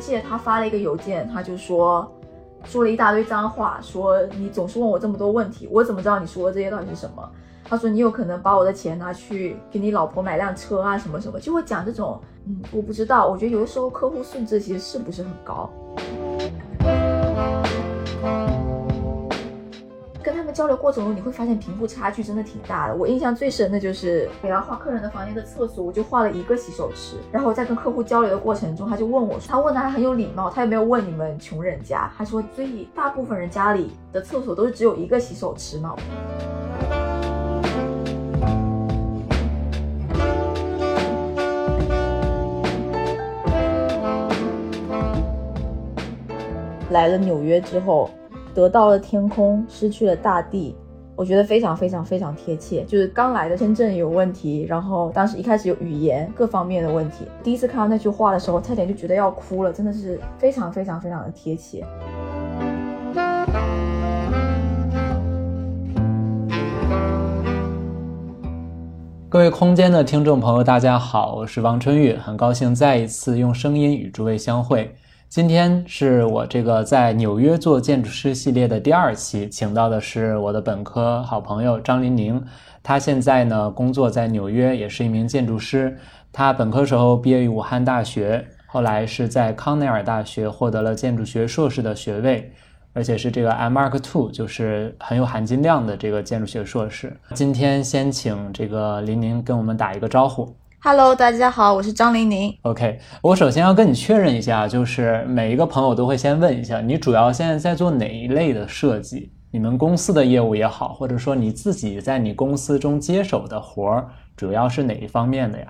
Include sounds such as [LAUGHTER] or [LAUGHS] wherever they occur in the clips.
记得他发了一个邮件，他就说说了一大堆脏话，说你总是问我这么多问题，我怎么知道你说的这些到底是什么？他说你有可能把我的钱拿去给你老婆买辆车啊什么什么，就会讲这种，嗯，我不知道，我觉得有的时候客户素质其实是不是很高。交流过程中，你会发现贫富差距真的挺大的。我印象最深的就是给他画客人的房间的厕所，我就画了一个洗手池。然后在跟客户交流的过程中，他就问我，他问的还很有礼貌，他也没有问你们穷人家，他说，最大部分人家里的厕所都是只有一个洗手池嘛？来了纽约之后，得到了天空，失去了大地，我觉得非常非常非常贴切。就是刚来的深圳有问题，然后当时一开始有语言各方面的问题。第一次看到那句话的时候，差点就觉得要哭了，真的是非常非常非常的贴切。各位空间的听众朋友，大家好，我是王春玉，很高兴再一次用声音与诸位相会。今天是我这个在纽约做建筑师系列的第二期，请到的是我的本科好朋友张林宁。他现在呢工作在纽约，也是一名建筑师。他本科时候毕业于武汉大学，后来是在康奈尔大学获得了建筑学硕士的学位，而且是这个 M Mark Two，就是很有含金量的这个建筑学硕士。今天先请这个林宁跟我们打一个招呼。Hello，大家好，我是张玲玲。OK，我首先要跟你确认一下，就是每一个朋友都会先问一下，你主要现在在做哪一类的设计？你们公司的业务也好，或者说你自己在你公司中接手的活儿，主要是哪一方面的呀？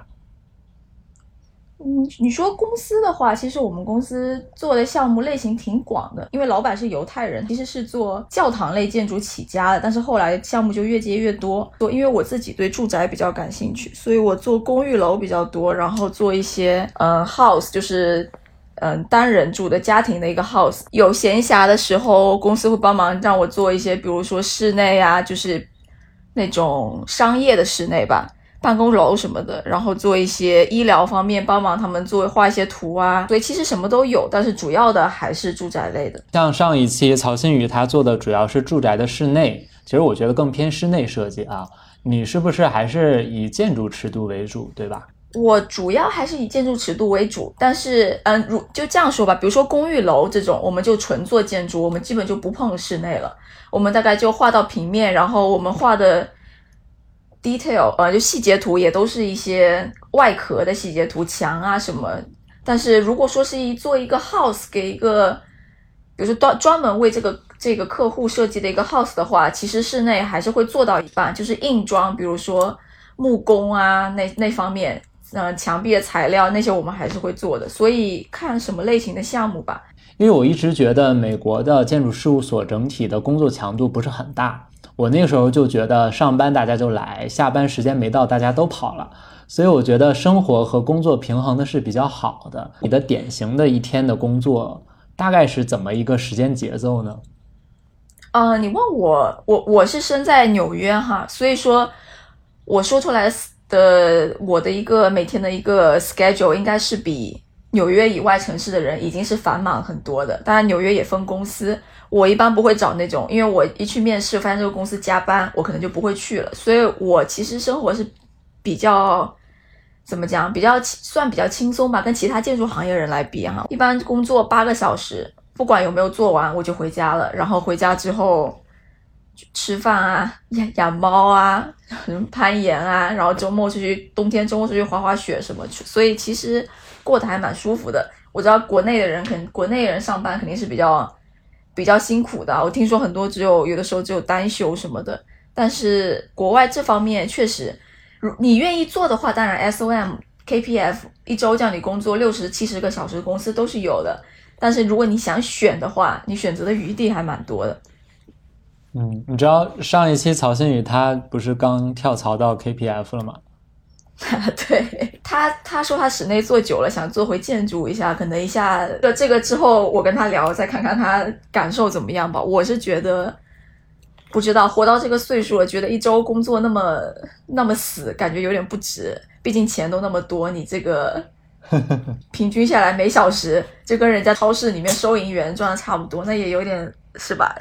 嗯，你说公司的话，其实我们公司做的项目类型挺广的，因为老板是犹太人，其实是做教堂类建筑起家的，但是后来项目就越接越多。做，因为我自己对住宅比较感兴趣，所以我做公寓楼比较多，然后做一些嗯 house，就是嗯单人住的家庭的一个 house。有闲暇的时候，公司会帮忙让我做一些，比如说室内啊，就是那种商业的室内吧。办公楼什么的，然后做一些医疗方面，帮忙他们做画一些图啊。所以，其实什么都有，但是主要的还是住宅类的。像上一期曹新宇他做的主要是住宅的室内，其实我觉得更偏室内设计啊。你是不是还是以建筑尺度为主，对吧？我主要还是以建筑尺度为主，但是嗯，如就这样说吧，比如说公寓楼这种，我们就纯做建筑，我们基本就不碰室内了。我们大概就画到平面，然后我们画的。Detail 呃，就细节图也都是一些外壳的细节图，墙啊什么。但是如果说是一做一个 house 给一个，比如说专专门为这个这个客户设计的一个 house 的话，其实室内还是会做到一半，就是硬装，比如说木工啊那那方面，嗯，墙壁的材料那些我们还是会做的。所以看什么类型的项目吧。因为我一直觉得美国的建筑事务所整体的工作强度不是很大。我那个时候就觉得上班大家就来，下班时间没到大家都跑了，所以我觉得生活和工作平衡的是比较好的。你的典型的一天的工作大概是怎么一个时间节奏呢？呃，你问我，我我是生在纽约哈，所以说我说出来的我的一个每天的一个 schedule 应该是比纽约以外城市的人已经是繁忙很多的。当然纽约也分公司。我一般不会找那种，因为我一去面试，发现这个公司加班，我可能就不会去了。所以我其实生活是比较怎么讲，比较算比较轻松吧，跟其他建筑行业人来比哈。一般工作八个小时，不管有没有做完，我就回家了。然后回家之后吃饭啊，养养猫啊，[LAUGHS] 攀岩啊，然后周末出去，冬天周末出去滑滑雪什么去。所以其实过得还蛮舒服的。我知道国内的人肯，国内人上班肯定是比较。比较辛苦的，我听说很多只有有的时候只有单休什么的，但是国外这方面确实，如你愿意做的话，当然 SOM、KPF 一周叫你工作六十七十个小时，公司都是有的。但是如果你想选的话，你选择的余地还蛮多的。嗯，你知道上一期曹新宇他不是刚跳槽到 KPF 了吗？[LAUGHS] 对他，他说他室内做久了，想做回建筑一下，可能一下这这个之后，我跟他聊，再看看他感受怎么样吧。我是觉得不知道，活到这个岁数了，觉得一周工作那么那么死，感觉有点不值。毕竟钱都那么多，你这个 [LAUGHS] 平均下来每小时就跟人家超市里面收银员赚的差不多，那也有点是吧？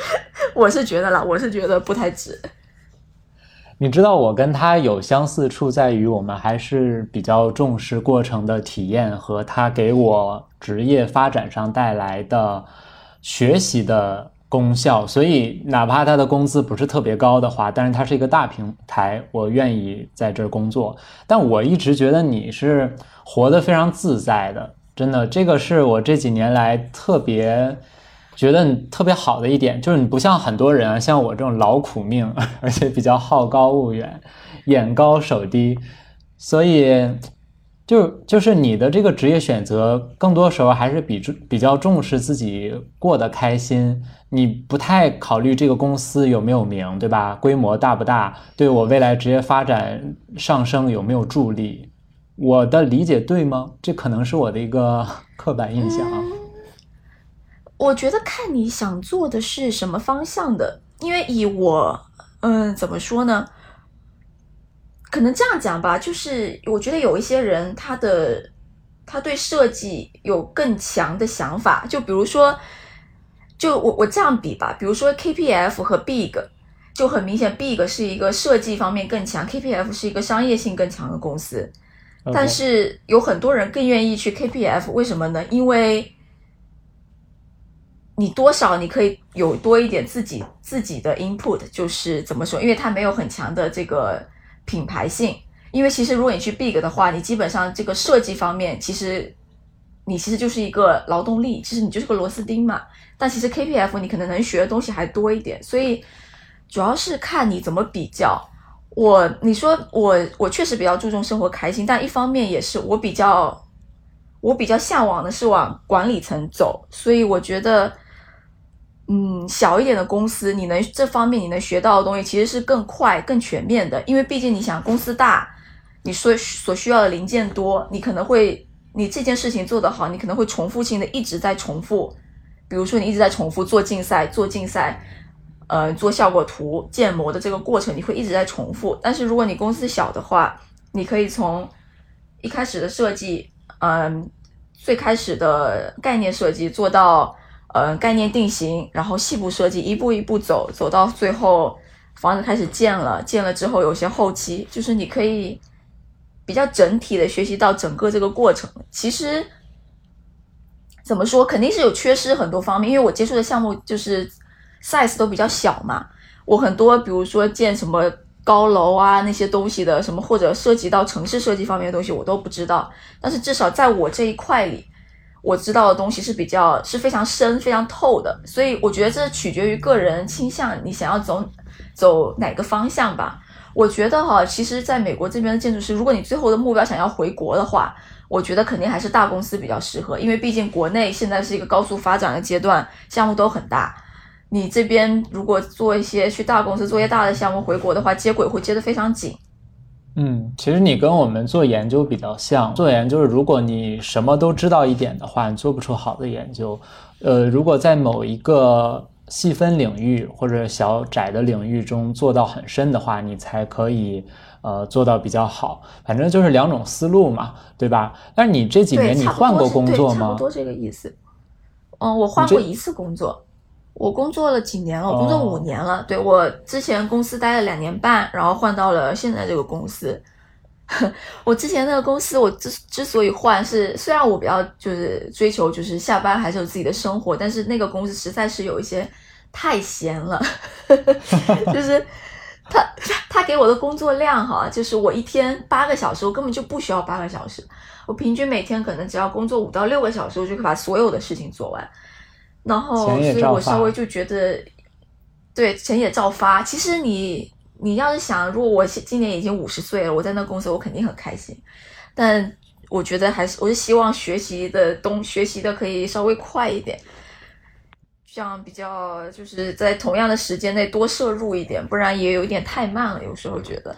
[LAUGHS] 我是觉得啦，我是觉得不太值。你知道我跟他有相似处在于，我们还是比较重视过程的体验和他给我职业发展上带来的学习的功效。所以，哪怕他的工资不是特别高的话，但是他是一个大平台，我愿意在这儿工作。但我一直觉得你是活得非常自在的，真的，这个是我这几年来特别。觉得你特别好的一点就是你不像很多人啊，像我这种劳苦命，[LAUGHS] 而且比较好高骛远，眼高手低，所以就就是你的这个职业选择，更多时候还是比比较重视自己过得开心。你不太考虑这个公司有没有名，对吧？规模大不大？对我未来职业发展上升有没有助力？我的理解对吗？这可能是我的一个刻板印象啊。我觉得看你想做的是什么方向的，因为以我，嗯，怎么说呢？可能这样讲吧，就是我觉得有一些人，他的他对设计有更强的想法，就比如说，就我我这样比吧，比如说 KPF 和 Big，就很明显，Big 是一个设计方面更强，KPF 是一个商业性更强的公司，但是有很多人更愿意去 KPF，为什么呢？因为你多少你可以有多一点自己自己的 input，就是怎么说？因为它没有很强的这个品牌性。因为其实如果你去 big 的话，你基本上这个设计方面，其实你其实就是一个劳动力，其实你就是个螺丝钉嘛。但其实 KPF 你可能能学的东西还多一点，所以主要是看你怎么比较。我你说我我确实比较注重生活开心，但一方面也是我比较我比较向往的是往管理层走，所以我觉得。嗯，小一点的公司，你能这方面你能学到的东西其实是更快、更全面的。因为毕竟你想，公司大，你所所需要的零件多，你可能会你这件事情做得好，你可能会重复性的一直在重复。比如说，你一直在重复做竞赛、做竞赛，呃，做效果图、建模的这个过程，你会一直在重复。但是如果你公司小的话，你可以从一开始的设计，嗯，最开始的概念设计做到。呃，概念定型，然后细部设计，一步一步走，走到最后，房子开始建了，建了之后有些后期，就是你可以比较整体的学习到整个这个过程。其实怎么说，肯定是有缺失很多方面，因为我接触的项目就是 size 都比较小嘛，我很多比如说建什么高楼啊那些东西的什么，或者涉及到城市设计方面的东西，我都不知道。但是至少在我这一块里。我知道的东西是比较是非常深、非常透的，所以我觉得这取决于个人倾向，你想要走走哪个方向吧。我觉得哈，其实在美国这边的建筑师，如果你最后的目标想要回国的话，我觉得肯定还是大公司比较适合，因为毕竟国内现在是一个高速发展的阶段，项目都很大。你这边如果做一些去大公司做一些大的项目回国的话，接轨会接得非常紧。嗯，其实你跟我们做研究比较像。做研究是，如果你什么都知道一点的话，你做不出好的研究。呃，如果在某一个细分领域或者小窄的领域中做到很深的话，你才可以呃做到比较好。反正就是两种思路嘛，对吧？但是你这几年你换过工作吗？差不多这个意思。嗯，我换过一次工作。我工作了几年了？我工作五年了。对我之前公司待了两年半，然后换到了现在这个公司。[LAUGHS] 我之前那个公司，我之之所以换，是虽然我比较就是追求就是下班还是有自己的生活，但是那个公司实在是有一些太闲了。[LAUGHS] 就是他他给我的工作量哈，就是我一天八个小时，我根本就不需要八个小时，我平均每天可能只要工作五到六个小时，我就可以把所有的事情做完。然后，所以我稍微就觉得，对，钱也照发。其实你，你要是想，如果我今年已经五十岁了，我在那公司，我肯定很开心。但我觉得还是，我是希望学习的东，学习的可以稍微快一点，这样比较就是在同样的时间内多摄入一点，不然也有一点太慢了。有时候觉得，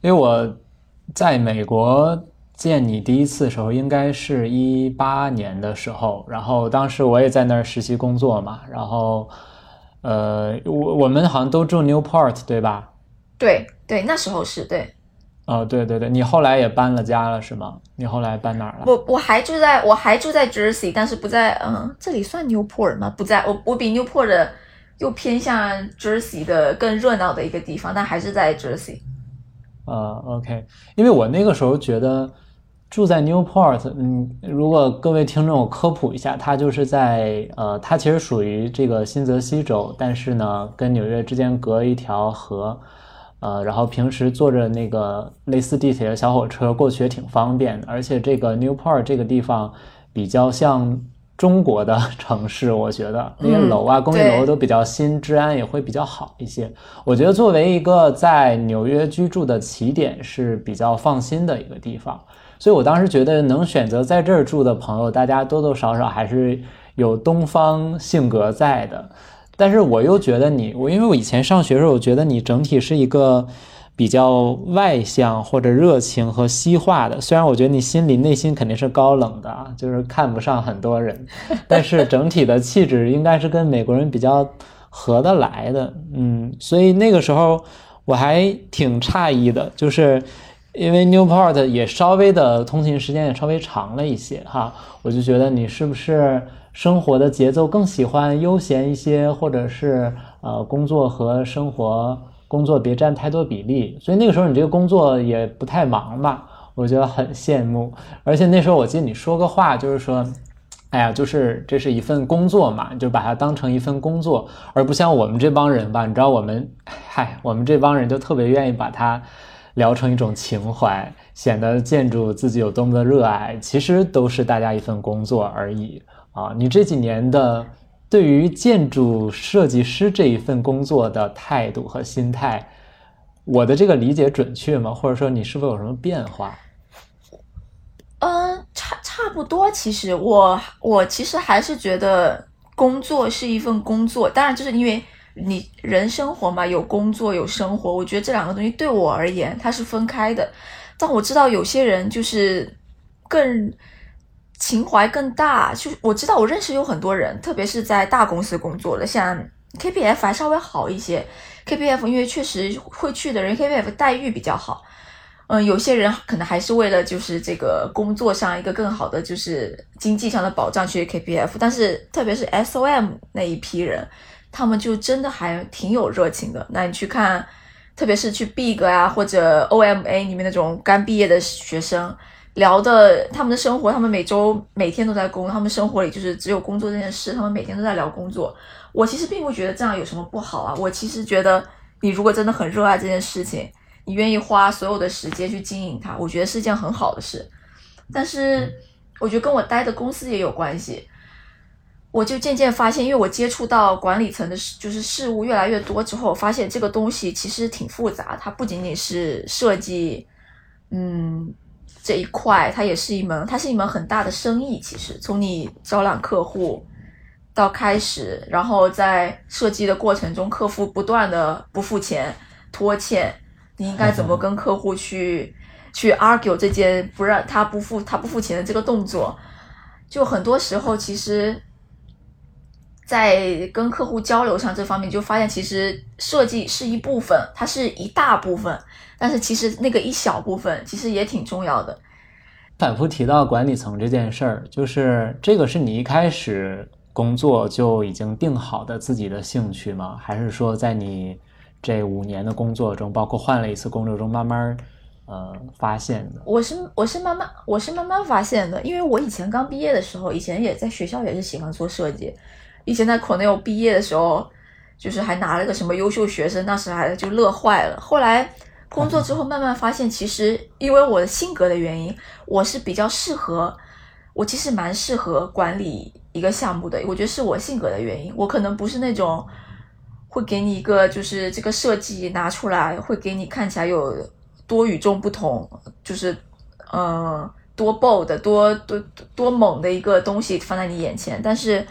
因为我在美国。见你第一次的时候，应该是一八年的时候，然后当时我也在那儿实习工作嘛，然后，呃，我我们好像都住 Newport 对吧？对对，那时候是对。哦，对对对，你后来也搬了家了是吗？你后来搬哪儿了？我我还住在我还住在 Jersey，但是不在嗯，这里算 Newport 吗？不在，我我比 Newport 的又偏向 Jersey 的更热闹的一个地方，但还是在 Jersey。呃，OK，因为我那个时候觉得住在 Newport，嗯，如果各位听众科普一下，它就是在呃，它其实属于这个新泽西州，但是呢，跟纽约之间隔一条河。呃，然后平时坐着那个类似地铁的小火车过去也挺方便的，而且这个 Newport 这个地方比较像中国的城市，我觉得那些楼啊、公寓楼都比较新，治安也会比较好一些。我觉得作为一个在纽约居住的起点是比较放心的一个地方，所以我当时觉得能选择在这儿住的朋友，大家多多少少还是有东方性格在的。但是我又觉得你，我因为我以前上学的时候，我觉得你整体是一个比较外向或者热情和西化的。虽然我觉得你心里内心肯定是高冷的啊，就是看不上很多人，[LAUGHS] 但是整体的气质应该是跟美国人比较合得来的。嗯，所以那个时候我还挺诧异的，就是因为 Newport 也稍微的通勤时间也稍微长了一些哈，我就觉得你是不是？生活的节奏更喜欢悠闲一些，或者是呃工作和生活工作别占太多比例，所以那个时候你这个工作也不太忙吧？我觉得很羡慕。而且那时候我记得你说个话，就是说，哎呀，就是这是一份工作嘛，就把它当成一份工作，而不像我们这帮人吧？你知道我们，嗨，我们这帮人就特别愿意把它聊成一种情怀，显得建筑自己有多么的热爱，其实都是大家一份工作而已。啊，你这几年的对于建筑设计师这一份工作的态度和心态，我的这个理解准确吗？或者说你是否有什么变化？嗯，差差不多。其实我我其实还是觉得工作是一份工作，当然就是因为你人生活嘛，有工作有生活，我觉得这两个东西对我而言它是分开的。但我知道有些人就是更。情怀更大，就我知道，我认识有很多人，特别是在大公司工作的，像 KPF 还稍微好一些。KPF 因为确实会去的人，KPF 待遇比较好。嗯，有些人可能还是为了就是这个工作上一个更好的就是经济上的保障去 KPF，但是特别是 SOM 那一批人，他们就真的还挺有热情的。那你去看，特别是去 Big 啊或者 OMA 里面那种刚毕业的学生。聊的他们的生活，他们每周每天都在工，他们生活里就是只有工作这件事，他们每天都在聊工作。我其实并不觉得这样有什么不好啊，我其实觉得你如果真的很热爱这件事情，你愿意花所有的时间去经营它，我觉得是一件很好的事。但是我觉得跟我待的公司也有关系，我就渐渐发现，因为我接触到管理层的事，就是事物越来越多之后，发现这个东西其实挺复杂，它不仅仅是设计，嗯。这一块，它也是一门，它是一门很大的生意。其实，从你招揽客户到开始，然后在设计的过程中，客户不断的不付钱、拖欠，你应该怎么跟客户去去 argue 这件不让他不付他不付钱的这个动作？就很多时候，其实，在跟客户交流上这方面，就发现其实设计是一部分，它是一大部分。但是其实那个一小部分其实也挺重要的。反复提到管理层这件事儿，就是这个是你一开始工作就已经定好的自己的兴趣吗？还是说在你这五年的工作中，包括换了一次工作中，慢慢呃发现的？我是我是慢慢我是慢慢发现的，因为我以前刚毕业的时候，以前也在学校也是喜欢做设计，以前在 Cornell 毕业的时候，就是还拿了个什么优秀学生，那时还就乐坏了。后来。工作之后，慢慢发现，其实因为我的性格的原因，我是比较适合，我其实蛮适合管理一个项目的。我觉得是我性格的原因，我可能不是那种会给你一个就是这个设计拿出来，会给你看起来有多与众不同，就是嗯多 bold 多多多猛的一个东西放在你眼前。但是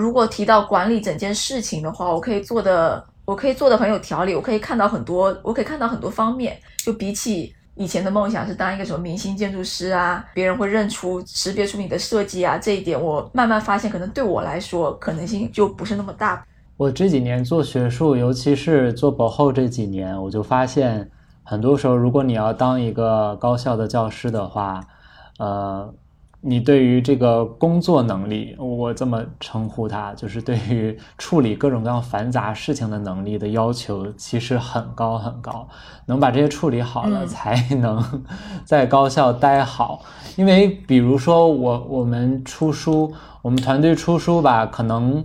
如果提到管理整件事情的话，我可以做的。我可以做的很有条理，我可以看到很多，我可以看到很多方面。就比起以前的梦想是当一个什么明星建筑师啊，别人会认出、识别出你的设计啊，这一点我慢慢发现，可能对我来说可能性就不是那么大。我这几年做学术，尤其是做博后这几年，我就发现。很多时候，如果你要当一个高校的教师的话，呃。你对于这个工作能力，我这么称呼它，就是对于处理各种各样繁杂事情的能力的要求，其实很高很高。能把这些处理好了，才能 [LAUGHS] 在高校待好。因为比如说我我们出书，我们团队出书吧，可能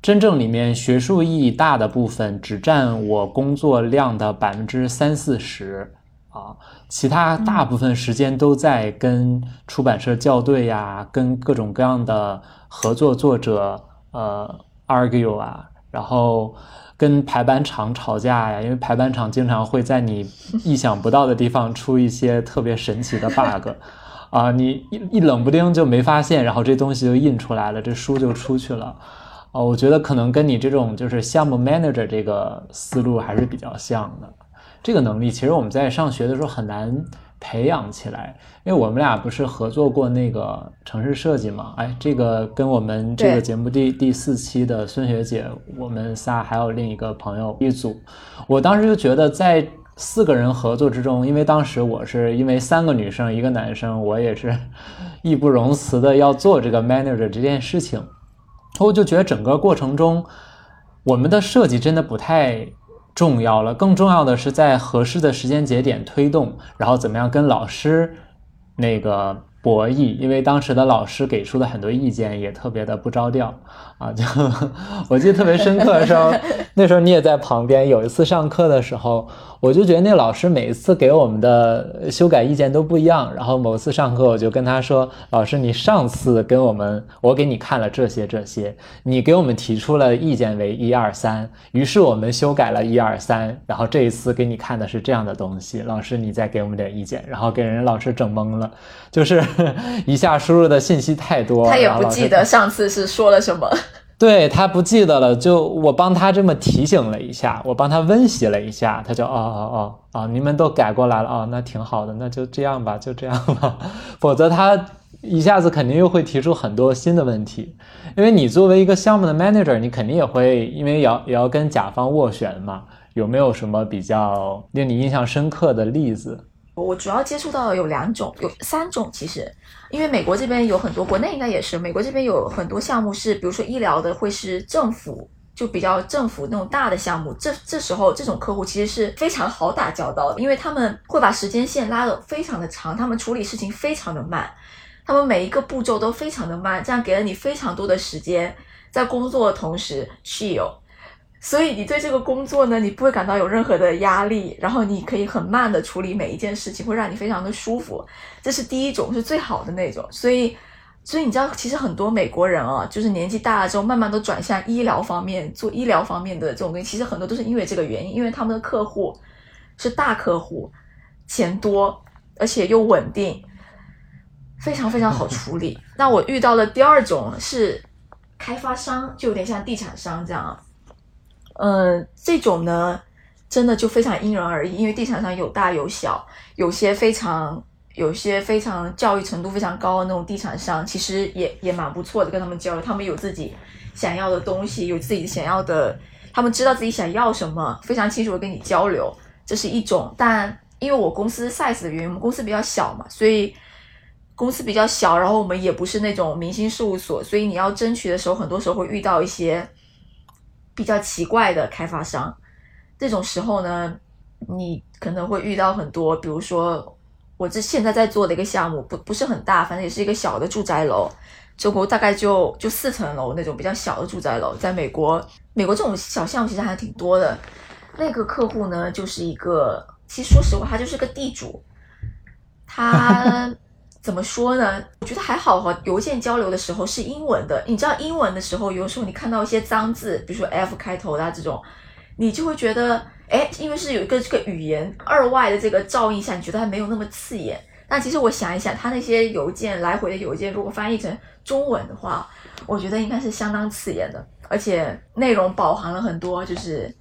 真正里面学术意义大的部分，只占我工作量的百分之三四十。啊，其他大部分时间都在跟出版社校对呀，跟各种各样的合作作者呃 argue 啊，然后跟排版厂吵架呀，因为排版厂经常会在你意想不到的地方出一些特别神奇的 bug，啊，你一一冷不丁就没发现，然后这东西就印出来了，这书就出去了。哦，我觉得可能跟你这种就是项目 manager 这个思路还是比较像的。这个能力其实我们在上学的时候很难培养起来，因为我们俩不是合作过那个城市设计嘛？哎，这个跟我们这个节目第第四期的孙学姐，我们仨还有另一个朋友一组。我当时就觉得，在四个人合作之中，因为当时我是因为三个女生一个男生，我也是 [LAUGHS] 义不容辞的要做这个 manager 这件事情，我就觉得整个过程中，我们的设计真的不太。重要了，更重要的是在合适的时间节点推动，然后怎么样跟老师那个。博弈，因为当时的老师给出的很多意见也特别的不着调啊，就 [LAUGHS] 我记得特别深刻的时候，那时候你也在旁边。有一次上课的时候，我就觉得那老师每一次给我们的修改意见都不一样。然后某次上课，我就跟他说：“老师，你上次跟我们，我给你看了这些这些，你给我们提出了意见为一二三，于是我们修改了一二三，然后这一次给你看的是这样的东西。老师，你再给我们点意见。”然后给人老师整懵了，就是。[LAUGHS] 一下输入的信息太多，他也不记得上次是说了什么。对他不记得了，就我帮他这么提醒了一下，我帮他温习了一下，他就哦哦哦哦，你们都改过来了哦，那挺好的，那就这样吧，就这样吧。[LAUGHS] 否则他一下子肯定又会提出很多新的问题，因为你作为一个项目的 manager，你肯定也会因为要也要跟甲方斡旋嘛，有没有什么比较令你印象深刻的例子？我主要接触到有两种，有三种其实，因为美国这边有很多，国内应该也是，美国这边有很多项目是，比如说医疗的会是政府，就比较政府那种大的项目，这这时候这种客户其实是非常好打交道的，因为他们会把时间线拉得非常的长，他们处理事情非常的慢，他们每一个步骤都非常的慢，这样给了你非常多的时间，在工作的同时 chill。所以你对这个工作呢，你不会感到有任何的压力，然后你可以很慢的处理每一件事情，会让你非常的舒服。这是第一种，是最好的那种。所以，所以你知道，其实很多美国人啊，就是年纪大了之后，慢慢都转向医疗方面，做医疗方面的这种东西。其实很多都是因为这个原因，因为他们的客户是大客户，钱多，而且又稳定，非常非常好处理。那我遇到的第二种是开发商，就有点像地产商这样。嗯，这种呢，真的就非常因人而异，因为地产商有大有小，有些非常有些非常教育程度非常高的那种地产商，其实也也蛮不错的，跟他们交流，他们有自己想要的东西，有自己想要的，他们知道自己想要什么，非常清楚的跟你交流，这是一种。但因为我公司 size 的原因，我们公司比较小嘛，所以公司比较小，然后我们也不是那种明星事务所，所以你要争取的时候，很多时候会遇到一些。比较奇怪的开发商，这种时候呢，你可能会遇到很多，比如说我这现在在做的一个项目，不不是很大，反正也是一个小的住宅楼，中国大概就就四层楼那种比较小的住宅楼，在美国，美国这种小项目其实还挺多的。那个客户呢，就是一个，其实说实话，他就是个地主，他。怎么说呢？我觉得还好哈。邮件交流的时候是英文的，你知道英文的时候，有时候你看到一些脏字，比如说 F 开头的这种，你就会觉得，哎，因为是有一个这个语言二外的这个照应下，你觉得它没有那么刺眼。但其实我想一想，他那些邮件来回的邮件，如果翻译成中文的话，我觉得应该是相当刺眼的，而且内容饱含了很多就是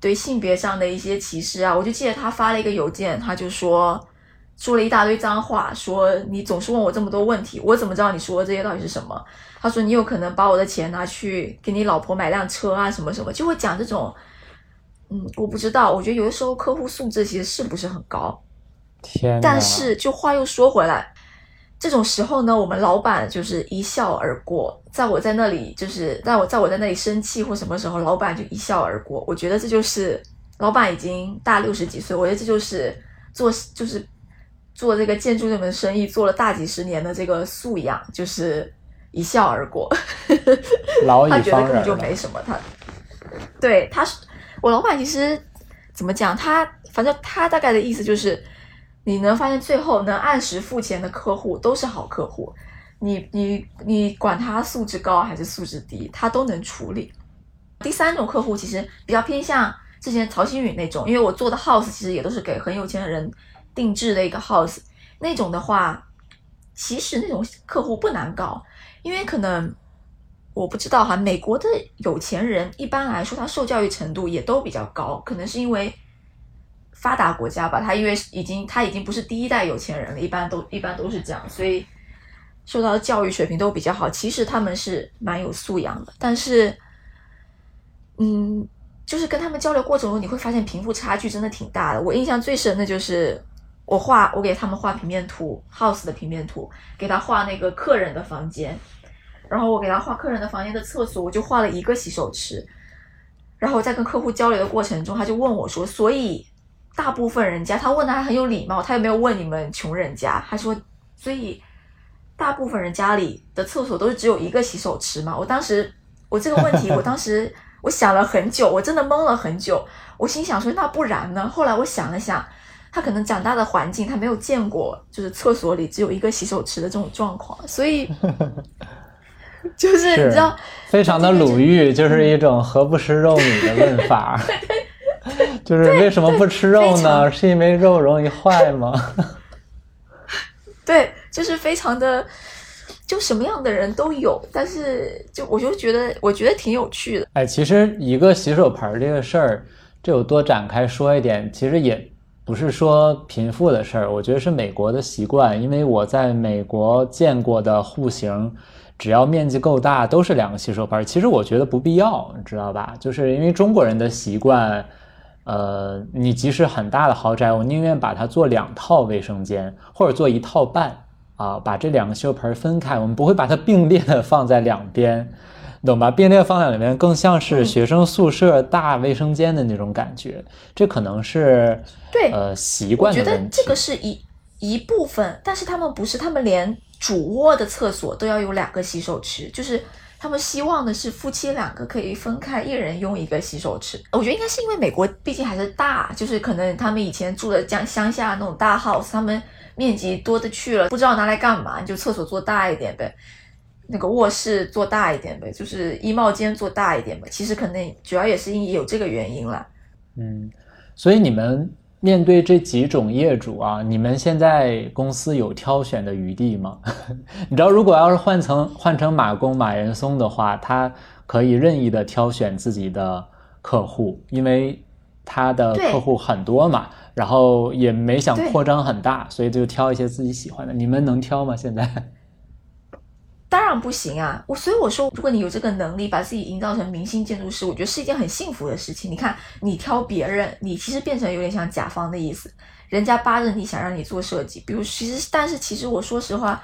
对性别上的一些歧视啊。我就记得他发了一个邮件，他就说。说了一大堆脏话，说你总是问我这么多问题，我怎么知道你说的这些到底是什么？他说你有可能把我的钱拿去给你老婆买辆车啊，什么什么，就会讲这种嗯，我不知道，我觉得有的时候客户素质其实是不是很高。天，但是就话又说回来，这种时候呢，我们老板就是一笑而过。在我在那里，就是在我在我在那里生气或什么时候，老板就一笑而过。我觉得这就是老板已经大六十几岁，我觉得这就是做就是做这个建筑这门生意做了大几十年的这个素养，就是一笑而过。老 [LAUGHS] 他觉得根本就没什么，他对他是我老板，其实怎么讲，他反正他大概的意思就是。你能发现，最后能按时付钱的客户都是好客户。你你你管他素质高还是素质低，他都能处理。第三种客户其实比较偏向之前曹新宇那种，因为我做的 house 其实也都是给很有钱的人定制的一个 house。那种的话，其实那种客户不难搞，因为可能我不知道哈，美国的有钱人一般来说他受教育程度也都比较高，可能是因为。发达国家吧，他因为已经他已经不是第一代有钱人了，一般都一般都是这样，所以受到的教育水平都比较好。其实他们是蛮有素养的，但是，嗯，就是跟他们交流过程中，你会发现贫富差距真的挺大的。我印象最深的就是我画，我给他们画平面图，house 的平面图，给他画那个客人的房间，然后我给他画客人的房间的厕所，我就画了一个洗手池。然后在跟客户交流的过程中，他就问我说：“所以？”大部分人家，他问的还很有礼貌，他也没有问你们穷人家，他说，所以大部分人家里的厕所都是只有一个洗手池嘛。我当时我这个问题，我当时 [LAUGHS] 我想了很久，我真的懵了很久。我心想说，那不然呢？后来我想了想，他可能长大的环境，他没有见过，就是厕所里只有一个洗手池的这种状况，所以 [LAUGHS] 就是你知道，非常的鲁豫，就是一种何不食肉糜的问法。[LAUGHS] 就是为什么不吃肉呢？是因为肉容易坏吗？[LAUGHS] 对，就是非常的，就什么样的人都有。但是，就我就觉得，我觉得挺有趣的。哎，其实一个洗手盆这个事儿，这有多展开说一点，其实也不是说贫富的事儿。我觉得是美国的习惯，因为我在美国见过的户型，只要面积够大，都是两个洗手盆。其实我觉得不必要，你知道吧？就是因为中国人的习惯。呃，你即使很大的豪宅，我宁愿把它做两套卫生间，或者做一套半啊，把这两个洗手盆分开，我们不会把它并列的放在两边，懂吧？并列放在里面更像是学生宿舍大卫生间的那种感觉，这可能是对呃习惯的问题。我觉得这个是一一部分，但是他们不是，他们连主卧的厕所都要有两个洗手池，就是。他们希望的是夫妻两个可以分开，一人用一个洗手池。我觉得应该是因为美国毕竟还是大，就是可能他们以前住的乡乡下那种大 house，他们面积多的去了，不知道拿来干嘛，就厕所做大一点呗，那个卧室做大一点呗，就是衣帽间做大一点呗。其实可能主要也是因有这个原因了。嗯，所以你们。面对这几种业主啊，你们现在公司有挑选的余地吗？[LAUGHS] 你知道，如果要是换成换成马工马岩松的话，他可以任意的挑选自己的客户，因为他的客户很多嘛，然后也没想扩张很大，所以就挑一些自己喜欢的。你们能挑吗？现在？当然不行啊！我所以我说，如果你有这个能力，把自己营造成明星建筑师，我觉得是一件很幸福的事情。你看，你挑别人，你其实变成有点像甲方的意思，人家扒着你想让你做设计。比如，其实，但是其实我说实话，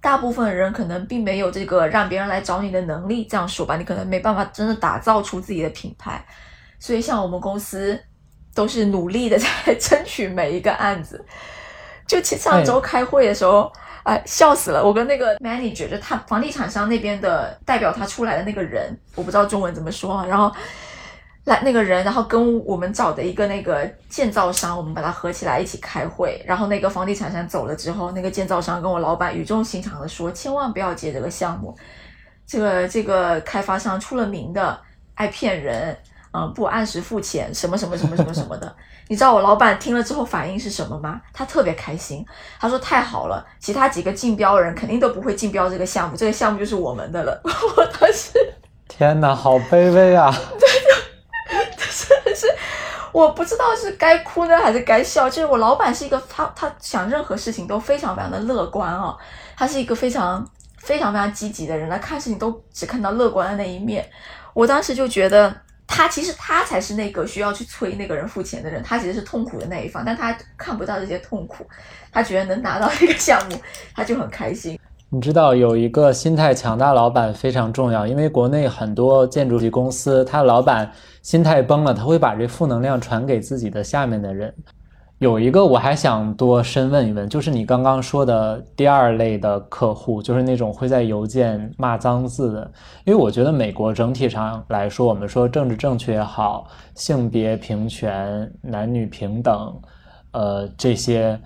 大部分人可能并没有这个让别人来找你的能力。这样说吧，你可能没办法真的打造出自己的品牌。所以，像我们公司都是努力的在 [LAUGHS] 争取每一个案子。就上周开会的时候。哎，哎笑死了！我跟那个 manager 就他房地产商那边的代表他出来的那个人，我不知道中文怎么说。然后来那个人，然后跟我们找的一个那个建造商，我们把他合起来一起开会。然后那个房地产商走了之后，那个建造商跟我老板语重心长的说：“千万不要接这个项目，这个这个开发商出了名的爱骗人。”嗯，不按时付钱，什么什么什么什么什么的，你知道我老板听了之后反应是什么吗？他特别开心，他说太好了，其他几个竞标人肯定都不会竞标这个项目，这个项目就是我们的了。[LAUGHS] 我当时，天哪，好卑微啊！对的，真的是，我不知道是该哭呢还是该笑。就是我老板是一个，他他想任何事情都非常非常的乐观啊，他是一个非常非常非常积极的人，他看事情都只看到乐观的那一面。我当时就觉得。他其实他才是那个需要去催那个人付钱的人，他其实是痛苦的那一方，但他看不到这些痛苦，他觉得能拿到这个项目，他就很开心。你知道有一个心态强大老板非常重要，因为国内很多建筑公司，他老板心态崩了，他会把这负能量传给自己的下面的人。有一个我还想多深问一问，就是你刚刚说的第二类的客户，就是那种会在邮件骂脏字的。因为我觉得美国整体上来说，我们说政治正确也好，性别平权、男女平等，呃，这些，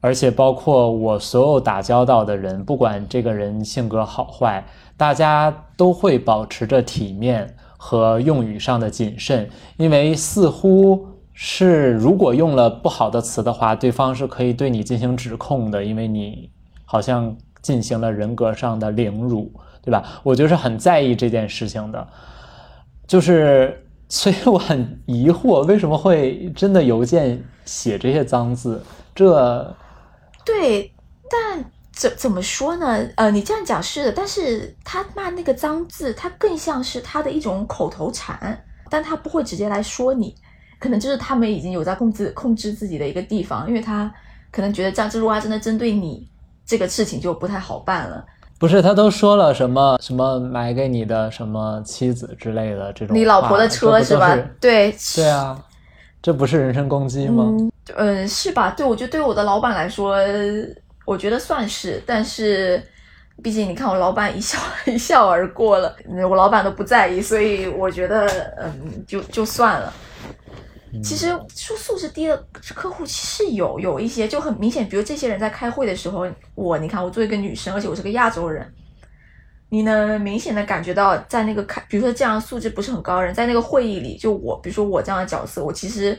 而且包括我所有打交道的人，不管这个人性格好坏，大家都会保持着体面和用语上的谨慎，因为似乎。是，如果用了不好的词的话，对方是可以对你进行指控的，因为你好像进行了人格上的凌辱，对吧？我就是很在意这件事情的，就是，所以我很疑惑，为什么会真的邮件写这些脏字？这，对，但怎怎么说呢？呃，你这样讲是的，但是他骂那个脏字，他更像是他的一种口头禅，但他不会直接来说你。可能就是他们已经有在控制控制自己的一个地方，因为他可能觉得这样，如果他真的针对你这个事情就不太好办了。不是，他都说了什么什么买给你的什么妻子之类的这种，你老婆的车是吧？对对啊，这不是人身攻击吗？嗯，是吧？对，我觉得对我的老板来说，我觉得算是，但是毕竟你看我老板一笑 [LAUGHS] 一笑而过了，我老板都不在意，所以我觉得嗯，就就算了。其实说素质低的客户其实有有一些就很明显，比如这些人在开会的时候，我你看我作为一个女生，而且我是个亚洲人，你能明显的感觉到在那个开，比如说这样素质不是很高的人，在那个会议里，就我比如说我这样的角色，我其实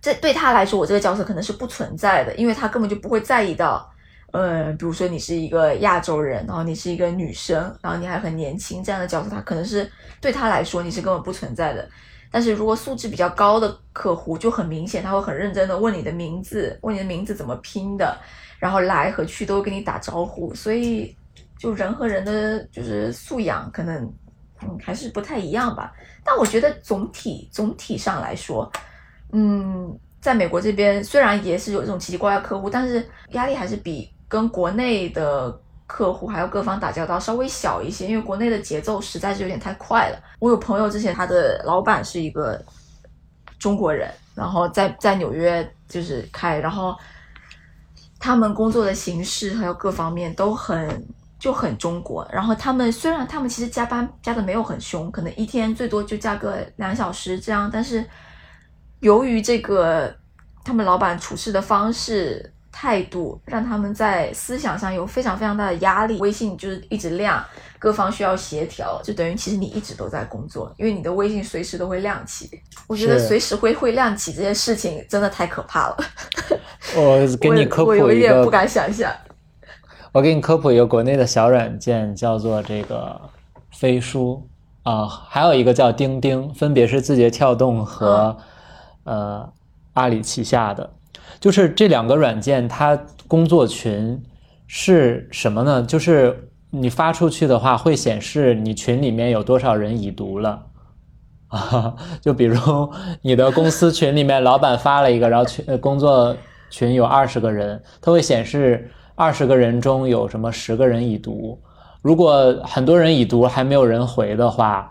这对他来说，我这个角色可能是不存在的，因为他根本就不会在意到，呃，比如说你是一个亚洲人，然后你是一个女生，然后你还很年轻这样的角色，他可能是对他来说你是根本不存在的。但是如果素质比较高的客户就很明显，他会很认真的问你的名字，问你的名字怎么拼的，然后来和去都会跟你打招呼，所以就人和人的就是素养可能嗯还是不太一样吧。但我觉得总体总体上来说，嗯，在美国这边虽然也是有这种奇奇怪怪客户，但是压力还是比跟国内的。客户还有各方打交道稍微小一些，因为国内的节奏实在是有点太快了。我有朋友之前他的老板是一个中国人，然后在在纽约就是开，然后他们工作的形式还有各方面都很就很中国。然后他们虽然他们其实加班加的没有很凶，可能一天最多就加个两小时这样，但是由于这个他们老板处事的方式。态度让他们在思想上有非常非常大的压力，微信就是一直亮，各方需要协调，就等于其实你一直都在工作，因为你的微信随时都会亮起。我觉得随时会会亮起这件事情真的太可怕了。[LAUGHS] 我给你科普一个，我有一点不敢想象。我给你科普一个国内的小软件，叫做这个飞书啊，还有一个叫钉钉，分别是字节跳动和呃阿里旗下的。就是这两个软件，它工作群是什么呢？就是你发出去的话，会显示你群里面有多少人已读了啊。就比如你的公司群里面，老板发了一个，然后群工作群有二十个人，它会显示二十个人中有什么十个人已读。如果很多人已读还没有人回的话，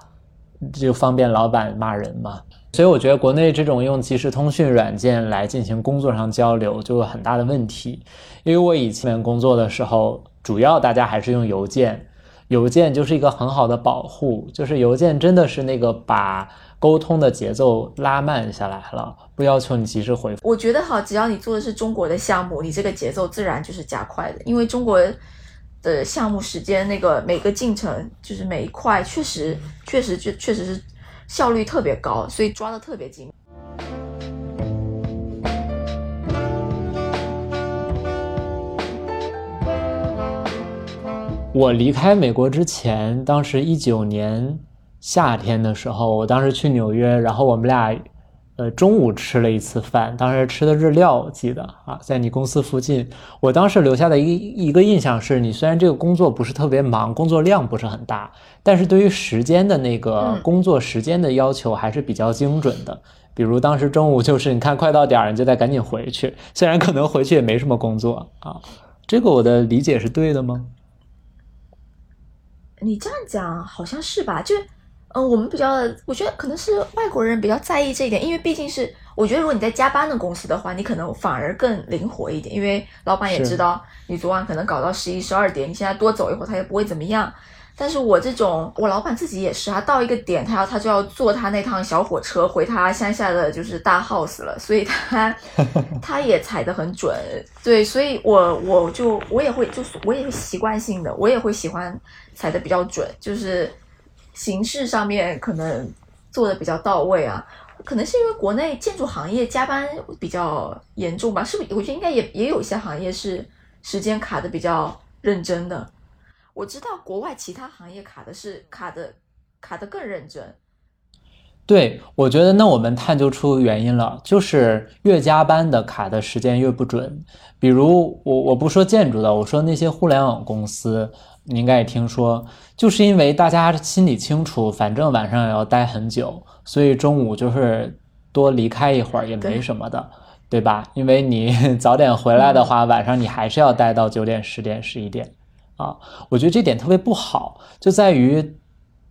就方便老板骂人嘛。所以我觉得国内这种用即时通讯软件来进行工作上交流就有很大的问题，因为我以前工作的时候，主要大家还是用邮件，邮件就是一个很好的保护，就是邮件真的是那个把沟通的节奏拉慢下来了，不要求你及时回复。我觉得哈，只要你做的是中国的项目，你这个节奏自然就是加快的，因为中国的项目时间那个每个进程就是每一块确实确实就确实是。效率特别高，所以抓的特别紧。我离开美国之前，当时一九年夏天的时候，我当时去纽约，然后我们俩呃，中午吃了一次饭，当时吃的日料，我记得啊，在你公司附近。我当时留下的一一个印象是，你虽然这个工作不是特别忙，工作量不是很大，但是对于时间的那个工作时间的要求还是比较精准的。比如当时中午就是你看快到点儿，你就得赶紧回去，虽然可能回去也没什么工作啊。这个我的理解是对的吗？你这样讲好像是吧？就。嗯，我们比较，我觉得可能是外国人比较在意这一点，因为毕竟是，我觉得如果你在加班的公司的话，你可能反而更灵活一点，因为老板也知道你昨晚可能搞到十一十二点，你现在多走一会儿他也不会怎么样。但是我这种，我老板自己也是，他到一个点，他要他就要坐他那趟小火车回他乡下的就是大 house 了，所以他 [LAUGHS] 他也踩得很准，对，所以我我就我也会就是我也习惯性的，我也会喜欢踩得比较准，就是。形式上面可能做的比较到位啊，可能是因为国内建筑行业加班比较严重吧？是不是？我觉得应该也也有一些行业是时间卡的比较认真的。我知道国外其他行业卡的是卡的卡的更认真。对，我觉得那我们探究出原因了，就是越加班的卡的时间越不准。比如我我不说建筑的，我说那些互联网公司。你应该也听说，就是因为大家心里清楚，反正晚上也要待很久，所以中午就是多离开一会儿也没什么的，对吧？因为你早点回来的话，晚上你还是要待到九点、十点、十一点啊。我觉得这点特别不好，就在于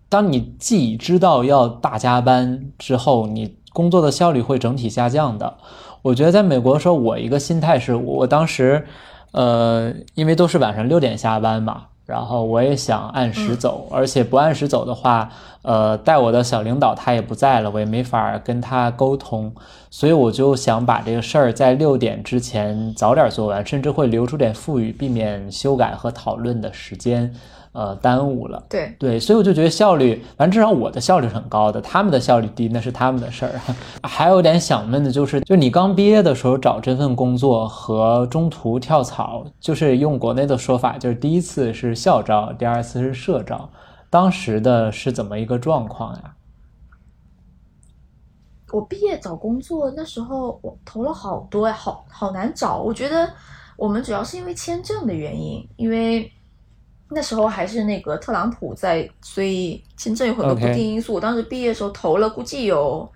当你既知道要大加班之后，你工作的效率会整体下降的。我觉得在美国的时候，我一个心态是我当时，呃，因为都是晚上六点下班嘛。然后我也想按时走，而且不按时走的话，呃，带我的小领导他也不在了，我也没法跟他沟通，所以我就想把这个事儿在六点之前早点做完，甚至会留出点富裕，避免修改和讨论的时间。呃，耽误了。对对，所以我就觉得效率，反正至少我的效率是很高的，他们的效率低那是他们的事儿。[LAUGHS] 还有点想问的就是，就你刚毕业的时候找这份工作和中途跳槽，就是用国内的说法，就是第一次是校招，第二次是社招，当时的是怎么一个状况呀？我毕业找工作那时候，我投了好多，好好难找。我觉得我们主要是因为签证的原因，因为。那时候还是那个特朗普在，所以签证有很多不定因素。我当时毕业的时候投了，估计有，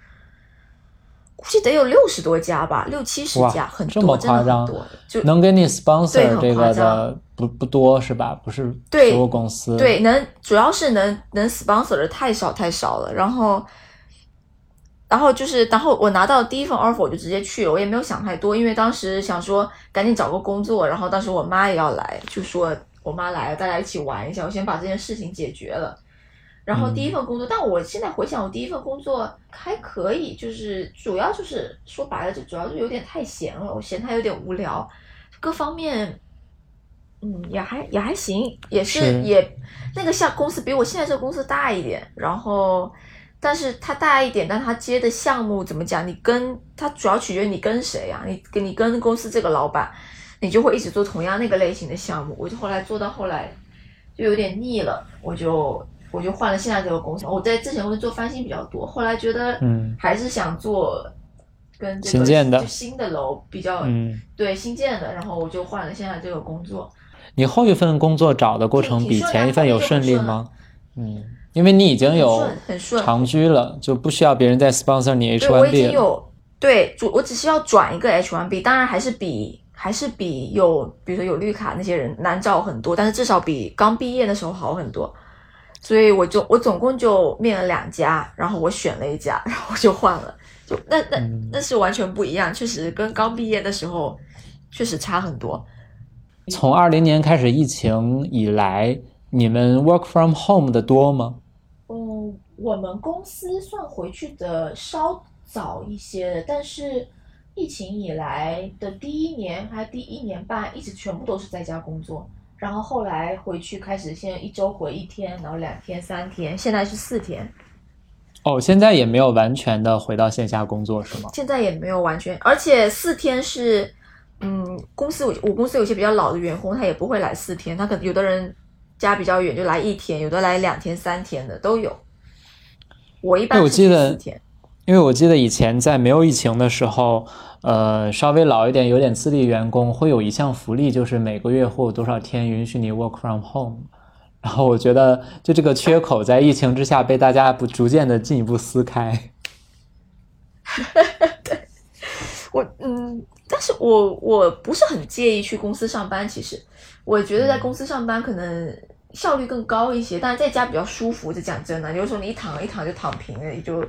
估计得有六十多家吧，六七十家，很多，真的很多。就能给你 sponsor 这个的不不多是吧？不是所有公司对能，主要是能能 sponsor 的太少太少了。然后，然后就是，然后我拿到第一份 offer 我就直接去了，我也没有想太多，因为当时想说赶紧找个工作。然后当时我妈也要来，就说。我妈来了，大家一起玩一下。我先把这件事情解决了，然后第一份工作。但我现在回想，我第一份工作还可以，就是主要就是说白了，就主要就有点太闲了。我嫌它有点无聊，各方面，嗯，也还也还行，也是也那个像公司比我现在这个公司大一点，然后但是它大一点，但它接的项目怎么讲？你跟他主要取决于你跟谁啊？你跟你跟公司这个老板。你就会一直做同样那个类型的项目，我就后来做到后来就有点腻了，我就我就换了现在这个公司。我在之前会做翻新比较多，后来觉得嗯还是想做跟这个就新的楼比较嗯对新建的，然后我就换了现在这个工作。你后一份工作找的过程比前一份有顺利吗？嗯，因为你已经有长居了，就不需要别人再 sponsor 你 H1B 对我已经有对，我只需要转一个 H1B，当然还是比。还是比有，比如说有绿卡那些人难找很多，但是至少比刚毕业的时候好很多。所以我就我总共就面了两家，然后我选了一家，然后就换了。就那那那是完全不一样，确实跟刚毕业的时候确实差很多。从二零年开始疫情以来，你们 work from home 的多吗？嗯，我们公司算回去的稍早一些，但是。疫情以来的第一年还第一年半，一直全部都是在家工作，然后后来回去开始，现在一周回一天，然后两天、三天，现在是四天。哦，现在也没有完全的回到线下工作是吗？现在也没有完全，而且四天是，嗯，公司我我公司有些比较老的员工，他也不会来四天，他可能有的人家比较远就来一天，有的来两天、三天的都有。我一般是四天。因为我记得以前在没有疫情的时候，呃，稍微老一点、有点资历员工会有一项福利，就是每个月会有多少天允许你 work from home。然后我觉得，就这个缺口在疫情之下被大家不逐渐的进一步撕开。[LAUGHS] 对，我嗯，但是我我不是很介意去公司上班。其实，我觉得在公司上班可能效率更高一些，但是在家比较舒服。就讲真的，有时候你一躺一躺就躺平了，也就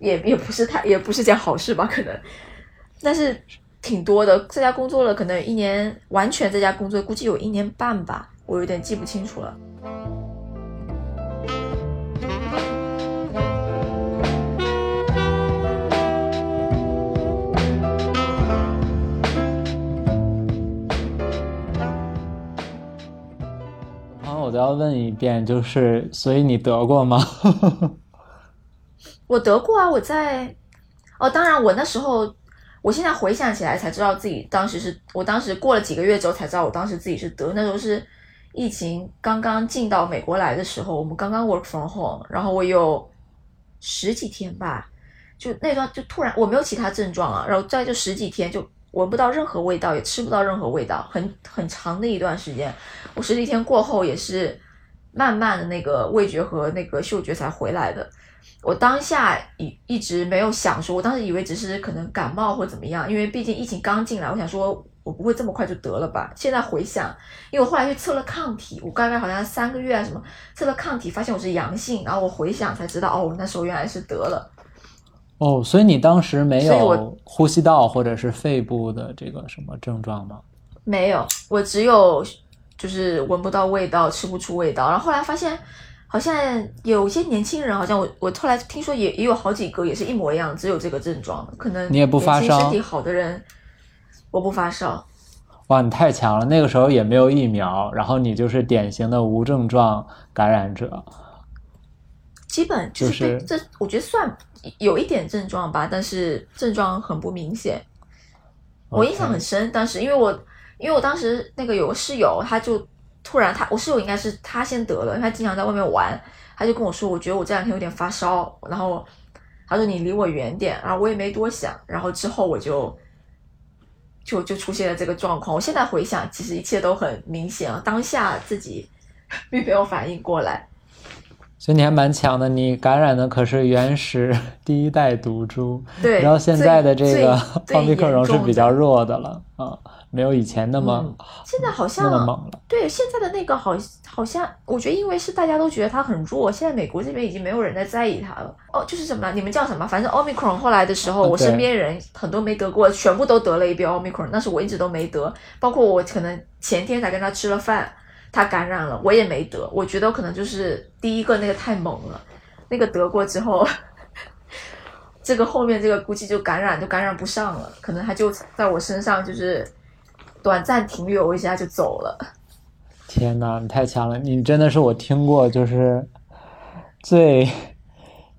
也也不是太也不是件好事吧？可能，但是挺多的，在家工作了，可能一年完全在家工作，估计有一年半吧，我有点记不清楚了。然后我都要问一遍，就是所以你得过吗？[LAUGHS] 我得过啊，我在哦，当然我那时候，我现在回想起来才知道自己当时是我当时过了几个月之后才知道我当时自己是得，那时候是疫情刚刚进到美国来的时候，我们刚刚 work from home，然后我有十几天吧，就那段就突然我没有其他症状啊，然后再就十几天就。闻不到任何味道，也吃不到任何味道，很很长的一段时间。我十几天过后也是慢慢的那个味觉和那个嗅觉才回来的。我当下一一直没有想说，我当时以为只是可能感冒或怎么样，因为毕竟疫情刚进来，我想说我不会这么快就得了吧。现在回想，因为我后来去测了抗体，我大概好像三个月啊什么测了抗体，发现我是阳性，然后我回想才知道，哦，我那时候原来是得了。哦，所以你当时没有呼吸道或者是肺部的这个什么症状吗？没有，我只有就是闻不到味道，吃不出味道。然后后来发现，好像有些年轻人，好像我我后来听说也也有好几个也是一模一样，只有这个症状。可能你也不发烧，身体好的人，我不发烧。哇，你太强了！那个时候也没有疫苗，然后你就是典型的无症状感染者。基本就是这，我觉得算。有一点症状吧，但是症状很不明显。我印象很深，当时因为我因为我当时那个有个室友，他就突然他我室友应该是他先得了，因为他经常在外面玩，他就跟我说，我觉得我这两天有点发烧，然后他说你离我远点，然后我也没多想，然后之后我就就就出现了这个状况。我现在回想，其实一切都很明显啊，当下自己并没有反应过来。所以你还蛮强的，你感染的可是原始 [LAUGHS] 第一代毒株，对，然后现在的这个奥密克戎是比较弱的了啊，没有以前那么现在好像那么猛了。对，现在的那个好好像，我觉得因为是大家都觉得它很弱，现在美国这边已经没有人在在意它了。哦，就是什么，你们叫什么？反正奥密克戎后来的时候，我身边人很多没得过，全部都得了一遍奥密克戎，但是我一直都没得，包括我可能前天才跟他吃了饭。他感染了，我也没得。我觉得可能就是第一个那个太猛了，那个得过之后，[LAUGHS] 这个后面这个估计就感染就感染不上了，可能他就在我身上就是短暂停留一下就走了。天哪，你太强了！你真的是我听过就是最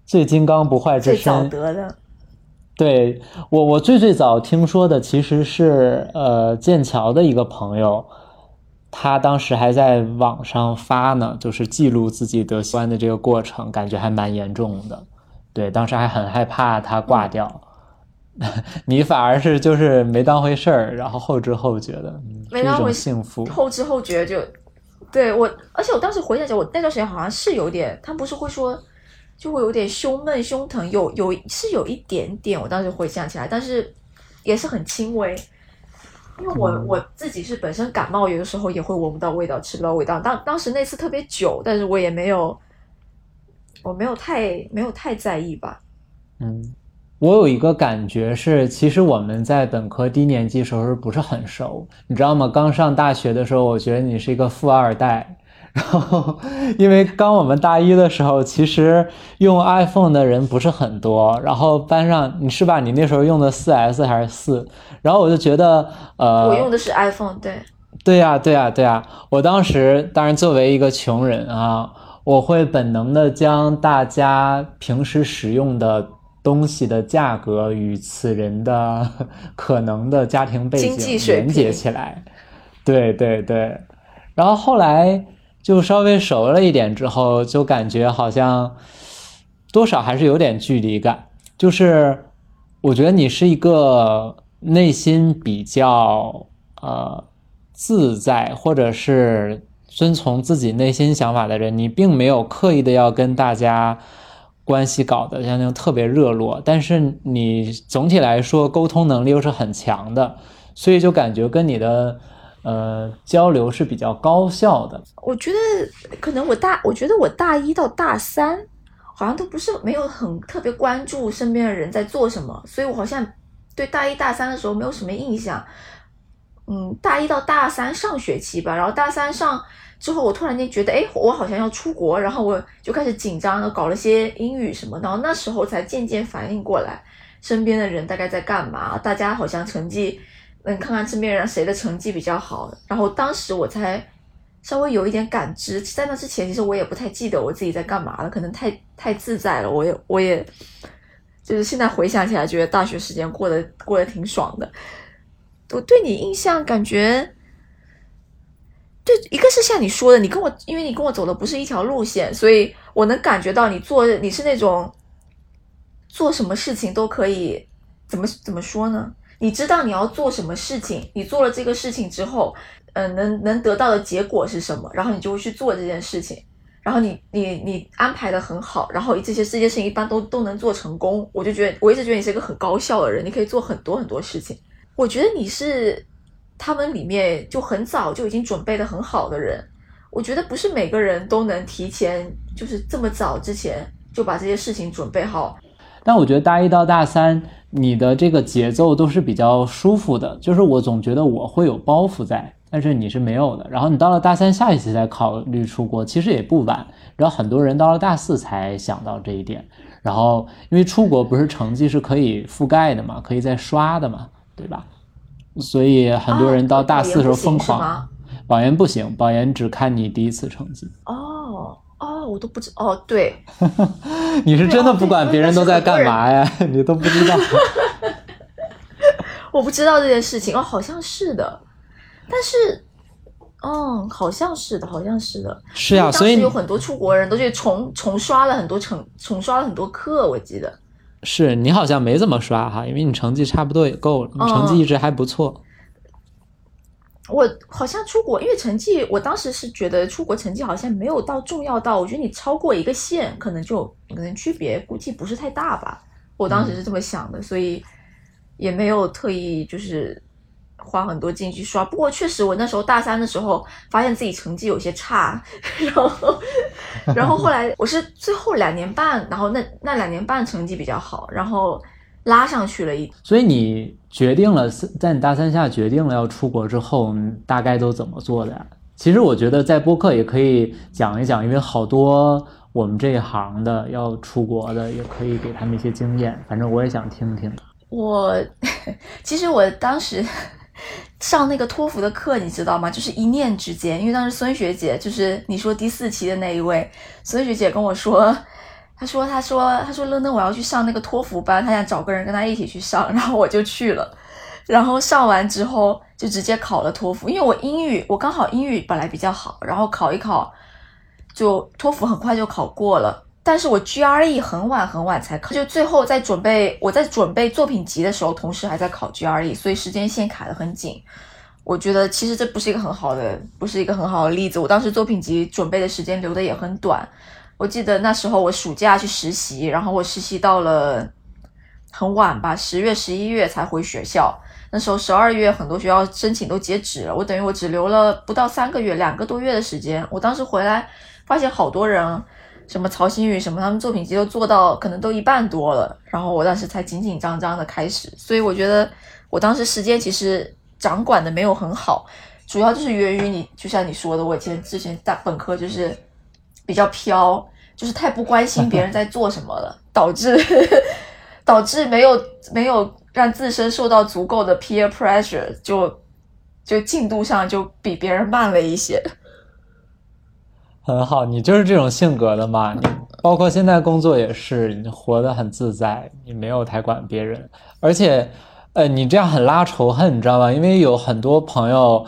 最金刚不坏之身。最早得的。对我，我最最早听说的其实是呃剑桥的一个朋友。他当时还在网上发呢，就是记录自己得新冠的这个过程，感觉还蛮严重的。对，当时还很害怕他挂掉。[LAUGHS] 你反而是就是没当回事儿，然后后知后觉的，没当回幸福。后知后觉就对我，而且我当时回想起来，我那段时间好像是有点，他不是会说就会有点胸闷、胸疼，有有是有一点点。我当时回想起来，但是也是很轻微。因为我我自己是本身感冒，有的时候也会闻不到味道，吃不到味道。当当时那次特别久，但是我也没有，我没有太没有太在意吧。嗯，我有一个感觉是，其实我们在本科低年级时候不是很熟，你知道吗？刚上大学的时候，我觉得你是一个富二代。然后，因为刚我们大一的时候，其实用 iPhone 的人不是很多。然后班上你是吧？你那时候用的四 S 还是四？然后我就觉得，呃，我用的是 iPhone，对。对呀，对呀，对呀。我当时当然作为一个穷人啊，我会本能的将大家平时使用的东西的价格与此人的 [LAUGHS] 可能的家庭背景连接起来。对对对。然后后来。就稍微熟了一点之后，就感觉好像多少还是有点距离感。就是我觉得你是一个内心比较呃自在，或者是遵从自己内心想法的人。你并没有刻意的要跟大家关系搞得像那种特别热络，但是你总体来说沟通能力又是很强的，所以就感觉跟你的。呃，交流是比较高效的。我觉得可能我大，我觉得我大一到大三好像都不是没有很特别关注身边的人在做什么，所以我好像对大一大三的时候没有什么印象。嗯，大一到大三上学期吧，然后大三上之后，我突然间觉得，哎，我好像要出国，然后我就开始紧张的搞了些英语什么，然后那时候才渐渐反应过来，身边的人大概在干嘛，大家好像成绩。嗯，看看身边人谁的成绩比较好，然后当时我才稍微有一点感知。在那之前，其实我也不太记得我自己在干嘛了，可能太太自在了。我也我也就是现在回想起来，觉得大学时间过得过得挺爽的。我对你印象感觉，对，一个是像你说的，你跟我，因为你跟我走的不是一条路线，所以我能感觉到你做你是那种做什么事情都可以，怎么怎么说呢？你知道你要做什么事情，你做了这个事情之后，嗯，能能得到的结果是什么？然后你就会去做这件事情，然后你你你安排的很好，然后这些这些事情一般都都能做成功。我就觉得我一直觉得你是一个很高效的人，你可以做很多很多事情。我觉得你是他们里面就很早就已经准备的很好的人。我觉得不是每个人都能提前就是这么早之前就把这些事情准备好。但我觉得大一到大三，你的这个节奏都是比较舒服的。就是我总觉得我会有包袱在，但是你是没有的。然后你到了大三下学期才考虑出国，其实也不晚。然后很多人到了大四才想到这一点。然后因为出国不是成绩是可以覆盖的嘛，可以再刷的嘛，对吧？所以很多人到大四的时候疯狂。保研不行，保研只看你第一次成绩。哦。哦，我都不知哦，对，[LAUGHS] 你是真的不管别人都在干嘛呀？[LAUGHS] 你都不知道，[LAUGHS] 我不知道这件事情哦，好像是的，但是，嗯，好像是的，好像是的，是呀，所以有很多出国人都去重重刷了很多成，重刷了很多课，我记得。是你好像没怎么刷哈，因为你成绩差不多也够了，你成绩一直还不错。我好像出国，因为成绩，我当时是觉得出国成绩好像没有到重要到，我觉得你超过一个线，可能就可能区别估计不是太大吧。我当时是这么想的，所以也没有特意就是花很多劲去刷。不过确实，我那时候大三的时候发现自己成绩有些差，然后然后后来我是最后两年半，然后那那两年半成绩比较好，然后。拉上去了一，所以你决定了在你大三下决定了要出国之后，大概都怎么做的呀？其实我觉得在播客也可以讲一讲，因为好多我们这一行的要出国的，也可以给他们一些经验。反正我也想听听。我其实我当时上那个托福的课，你知道吗？就是一念之间，因为当时孙学姐就是你说第四期的那一位孙学姐跟我说。他说：“他说，他说，乐乐，我要去上那个托福班，他想找个人跟他一起去上，然后我就去了。然后上完之后就直接考了托福，因为我英语我刚好英语本来比较好，然后考一考就托福很快就考过了。但是我 GRE 很晚很晚才考，就最后在准备我在准备作品集的时候，同时还在考 GRE，所以时间线卡得很紧。我觉得其实这不是一个很好的，不是一个很好的例子。我当时作品集准备的时间留的也很短。”我记得那时候我暑假去实习，然后我实习到了很晚吧，十月、十一月才回学校。那时候十二月很多学校申请都截止了，我等于我只留了不到三个月，两个多月的时间。我当时回来发现好多人，什么曹新宇什么，他们作品集都做到可能都一半多了，然后我当时才紧紧张张的开始。所以我觉得我当时时间其实掌管的没有很好，主要就是源于你，就像你说的，我以前之前大本科就是比较飘。就是太不关心别人在做什么了，导致导致没有没有让自身受到足够的 peer pressure，就就进度上就比别人慢了一些。很好，你就是这种性格的嘛？你包括现在工作也是，你活得很自在，你没有太管别人，而且呃，你这样很拉仇恨，你知道吧？因为有很多朋友。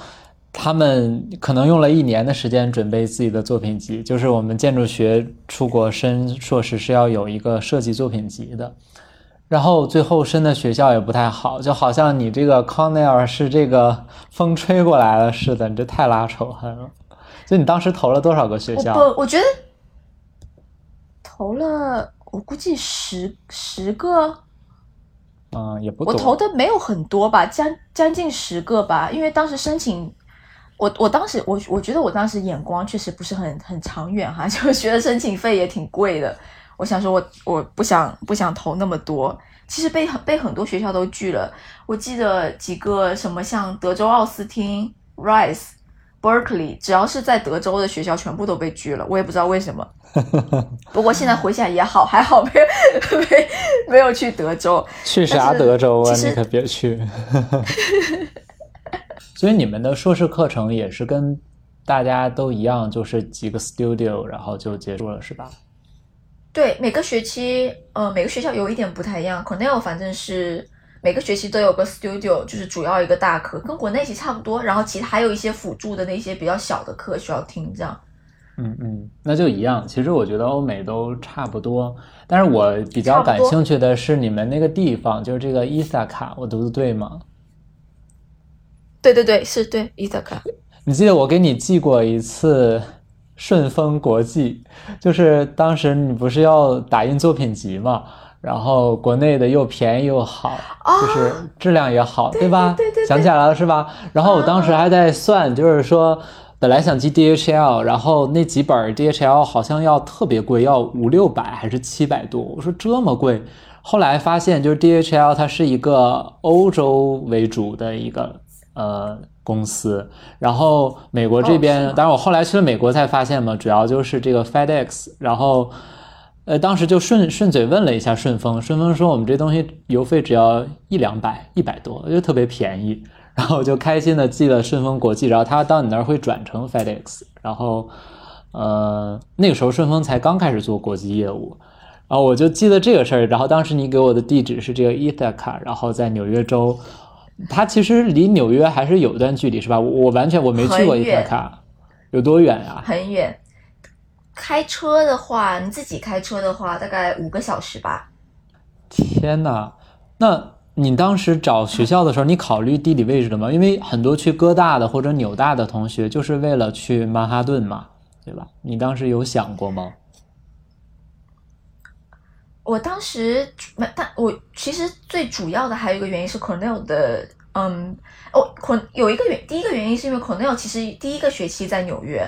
他们可能用了一年的时间准备自己的作品集，就是我们建筑学出国申硕士是要有一个设计作品集的。然后最后申的学校也不太好，就好像你这个康奈尔是这个风吹过来了似的，你这太拉仇恨了。就你当时投了多少个学校？不，我觉得投了，我估计十十个。嗯，也不我投的没有很多吧，将将近十个吧。因为当时申请，我我当时我我觉得我当时眼光确实不是很很长远哈，[LAUGHS] 就觉得申请费也挺贵的。我想说，我我不想不想投那么多。其实被被很多学校都拒了。我记得几个什么像德州奥斯汀、Rice。Berkeley，只要是在德州的学校，全部都被拒了。我也不知道为什么。[LAUGHS] 不过现在回想也好，还好没有 [LAUGHS] 没没有去德州。去啥德州啊？你可别去。所以你们的硕士课程也是跟大家都一样，就是几个 studio，然后就结束了，是吧？对，每个学期，呃，每个学校有一点不太一样。Cornell 反正是。每个学期都有个 studio，就是主要一个大课，跟国内其实差不多。然后其他还有一些辅助的那些比较小的课需要听，这样。嗯嗯，那就一样。其实我觉得欧美都差不多，但是我比较感兴趣的是你们那个地方，就是这个伊萨卡，我读的对吗？对对对，是对伊萨卡。你记得我给你寄过一次顺丰国际，就是当时你不是要打印作品集嘛？然后国内的又便宜又好，就是质量也好，对吧？对对，想起来了是吧？然后我当时还在算，就是说本来想寄 DHL，然后那几本 DHL 好像要特别贵，要五六百还是七百多。我说这么贵，后来发现就是 DHL 它是一个欧洲为主的一个呃公司，然后美国这边，当然我后来去了美国才发现嘛，主要就是这个 FedEx，然后。呃，当时就顺顺嘴问了一下顺丰，顺丰说我们这东西邮费只要一两百，一百多，就特别便宜。然后我就开心的寄了顺丰国际，然后他到你那儿会转成 FedEx。然后，呃，那个时候顺丰才刚开始做国际业务，然后我就记得这个事儿。然后当时你给我的地址是这个 Ithaca，然后在纽约州，它其实离纽约还是有一段距离，是吧？我完全我没去过 Ithaca，有多远呀？很远。开车的话，你自己开车的话，大概五个小时吧。天哪，那你当时找学校的时候，你考虑地理位置了吗？因为很多去哥大的或者纽大的同学，就是为了去曼哈顿嘛，对吧？你当时有想过吗？我当时没，但我其实最主要的还有一个原因是 Cornell 的，嗯，哦，Corn 有一个原，第一个原因是因为 Cornell 其实第一个学期在纽约。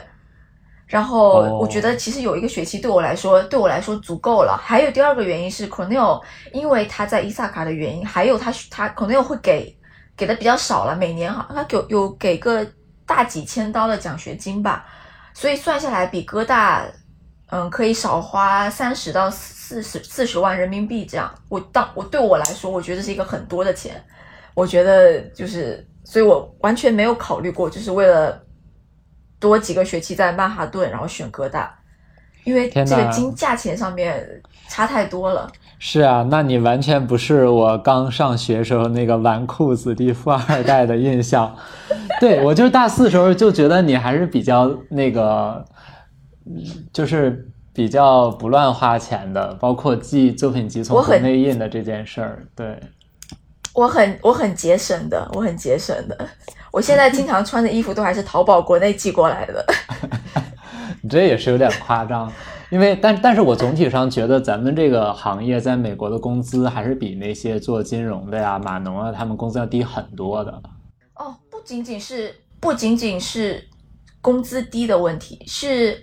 然后我觉得其实有一个学期对我来说，对我来说足够了。还有第二个原因是 Cornell，因为他在伊萨卡的原因，还有他他 Cornell 会给给的比较少了，每年哈他给有给个大几千刀的奖学金吧，所以算下来比哥大嗯可以少花三十到四十四十万人民币这样。我当我对我来说，我觉得是一个很多的钱。我觉得就是，所以我完全没有考虑过，就是为了。多几个学期在曼哈顿，然后选哥大，因为这个金价钱上面差太多了。是啊，那你完全不是我刚上学时候那个纨绔子弟、富二代的印象。[LAUGHS] 对我就是大四时候就觉得你还是比较那个，就是比较不乱花钱的，包括寄作品集从国内印的这件事儿。对，我很我很节省的，我很节省的。我现在经常穿的衣服都还是淘宝国内寄过来的，[LAUGHS] 你这也是有点夸张，因为但但是我总体上觉得咱们这个行业在美国的工资还是比那些做金融的呀、码农啊，他们工资要低很多的。哦，不仅仅是不仅仅是工资低的问题，是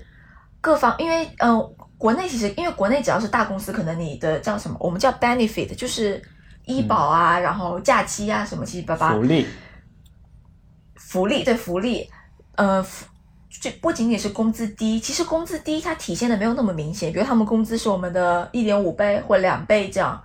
各方，因为嗯，国内其实因为国内只要是大公司，可能你的叫什么，我们叫 benefit，就是医保啊，然后假期啊什么七七八八福利。福利对福利，呃，这不仅仅是工资低，其实工资低它体现的没有那么明显。比如他们工资是我们的一点五倍或两倍这样，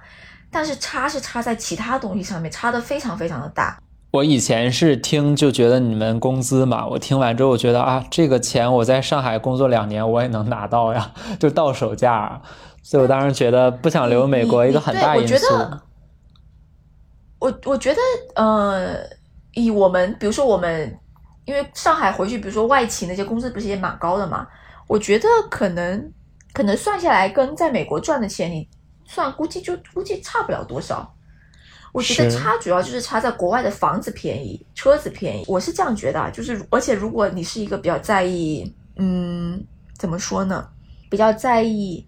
但是差是差在其他东西上面，差的非常非常的大。我以前是听就觉得你们工资嘛，我听完之后我觉得啊，这个钱我在上海工作两年我也能拿到呀，[LAUGHS] 就到手价。所以我当时觉得不想留美国一个很大因素。我我觉得呃。以我们，比如说我们，因为上海回去，比如说外企那些工资不是也蛮高的嘛？我觉得可能可能算下来，跟在美国赚的钱，你算估计就估计差不了多少。我觉得差主要就是差在国外的房子便宜，车子便宜，我是这样觉得啊。就是而且如果你是一个比较在意，嗯，怎么说呢？比较在意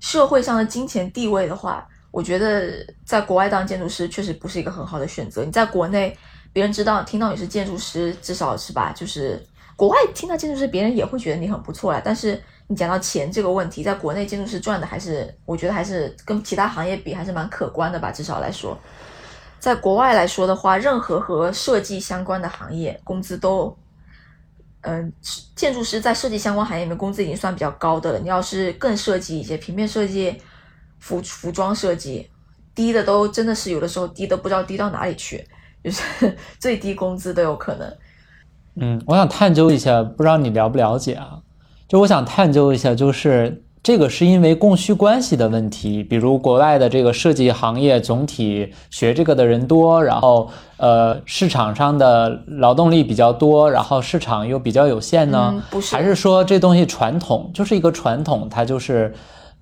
社会上的金钱地位的话，我觉得在国外当建筑师确实不是一个很好的选择。你在国内，别人知道听到你是建筑师，至少是吧？就是国外听到建筑师，别人也会觉得你很不错啦。但是你讲到钱这个问题，在国内建筑师赚的还是，我觉得还是跟其他行业比还是蛮可观的吧，至少来说。在国外来说的话，任何和设计相关的行业工资都，嗯、建筑师在设计相关行业里面工资已经算比较高的了。你要是更设计一些，平面设计、服服装设计，低的都真的是有的时候低的不知道低到哪里去，就是 [LAUGHS] 最低工资都有可能。嗯，我想探究一下，不知道你了不了解啊？就我想探究一下，就是这个是因为供需关系的问题，比如国外的这个设计行业总体学这个的人多，然后呃市场上的劳动力比较多，然后市场又比较有限呢？嗯不是还是说这东西传统就是一个传统，它就是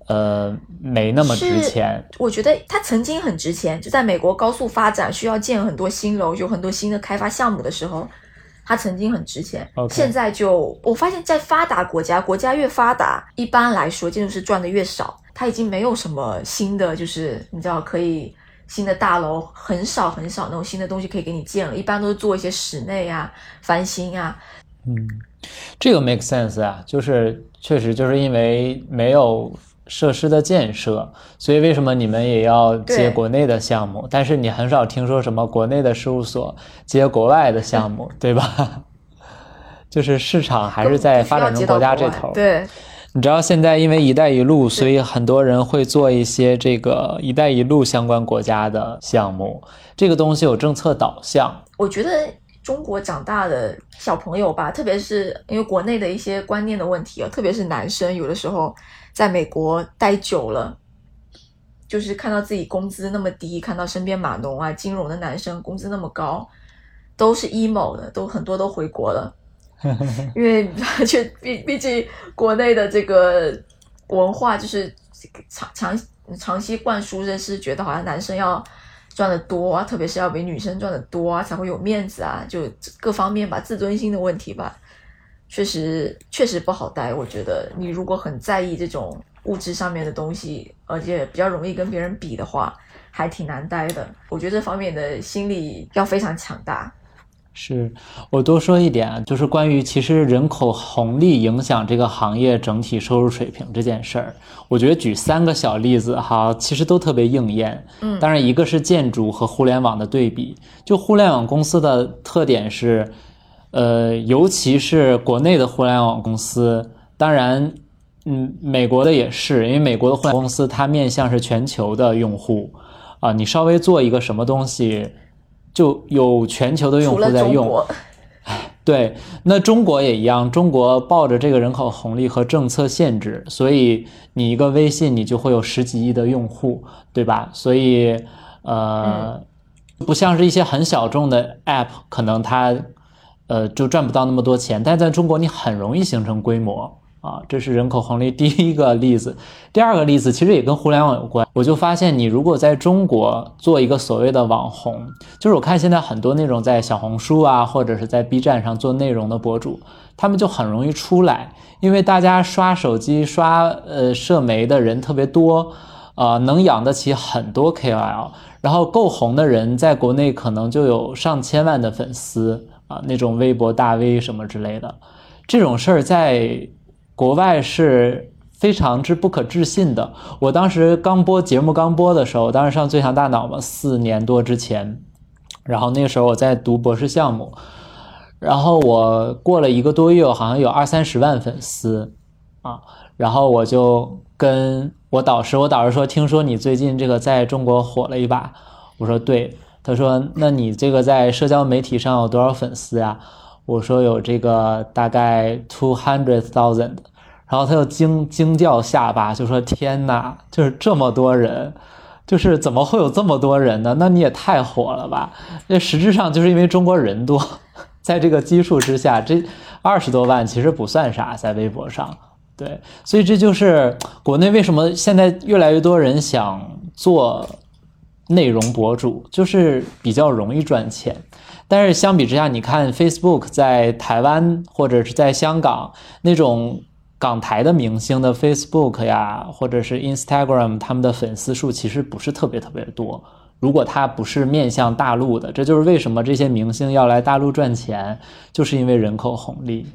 呃没那么值钱？我觉得它曾经很值钱，就在美国高速发展，需要建很多新楼，有很多新的开发项目的时候，它曾经很值钱。现在就我发现，在发达国家，国家越发达，一般来说建筑师赚的越少，它已经没有什么新的，就是你知道可以。新的大楼很少很少那种新的东西可以给你建了，一般都是做一些室内啊、翻新啊，嗯，这个 make sense 啊，就是确实就是因为没有设施的建设，所以为什么你们也要接国内的项目？但是你很少听说什么国内的事务所接国外的项目，[LAUGHS] 对吧？就是市场还是在发展中国家这头。对，你知道现在因为“一带一路”，所以很多人会做一些这个“一带一路”相关国家的项目。这个东西有政策导向，我觉得中国长大的小朋友吧，特别是因为国内的一些观念的问题啊，特别是男生，有的时候在美国待久了，就是看到自己工资那么低，看到身边码农啊、金融的男生工资那么高，都是 emo 的，都很多都回国了，[LAUGHS] 因为就毕毕竟国内的这个文化就是长长长期灌输的是觉得好像男生要赚的多啊，特别是要比女生赚的多啊，才会有面子啊，就各方面吧，自尊心的问题吧，确实确实不好待。我觉得你如果很在意这种物质上面的东西，而且比较容易跟别人比的话，还挺难待的。我觉得这方面的心理要非常强大。是我多说一点啊，就是关于其实人口红利影响这个行业整体收入水平这件事儿，我觉得举三个小例子哈，其实都特别应验。嗯当然一个是建筑和互联网的对比，就互联网公司的特点是，呃，尤其是国内的互联网公司，当然，嗯，美国的也是，因为美国的互联网公司它面向是全球的用户，啊，你稍微做一个什么东西。就有全球的用户在用，对，那中国也一样，中国抱着这个人口红利和政策限制，所以你一个微信你就会有十几亿的用户，对吧？所以呃，不像是一些很小众的 app，可能它呃就赚不到那么多钱，但在中国你很容易形成规模。啊，这是人口红利第一个例子。第二个例子其实也跟互联网有关。我就发现，你如果在中国做一个所谓的网红，就是我看现在很多那种在小红书啊，或者是在 B 站上做内容的博主，他们就很容易出来，因为大家刷手机、刷呃社媒的人特别多，呃，能养得起很多 KOL，然后够红的人在国内可能就有上千万的粉丝那种微博大 V 什么之类的，这种事儿在。国外是非常之不可置信的。我当时刚播节目刚播的时候，当时上《最强大脑》嘛，四年多之前，然后那个时候我在读博士项目，然后我过了一个多月，好像有二三十万粉丝啊，然后我就跟我导师，我导师说，听说你最近这个在中国火了一把，我说对，他说那你这个在社交媒体上有多少粉丝呀？我说有这个大概 two hundred thousand，然后他就惊惊掉下巴，就说天哪，就是这么多人，就是怎么会有这么多人呢？那你也太火了吧？那实质上就是因为中国人多，[LAUGHS] 在这个基数之下，这二十多万其实不算啥，在微博上对，所以这就是国内为什么现在越来越多人想做内容博主，就是比较容易赚钱。但是相比之下，你看 Facebook 在台湾或者是在香港那种港台的明星的 Facebook 呀，或者是 Instagram，他们的粉丝数其实不是特别特别多。如果他不是面向大陆的，这就是为什么这些明星要来大陆赚钱，就是因为人口红利。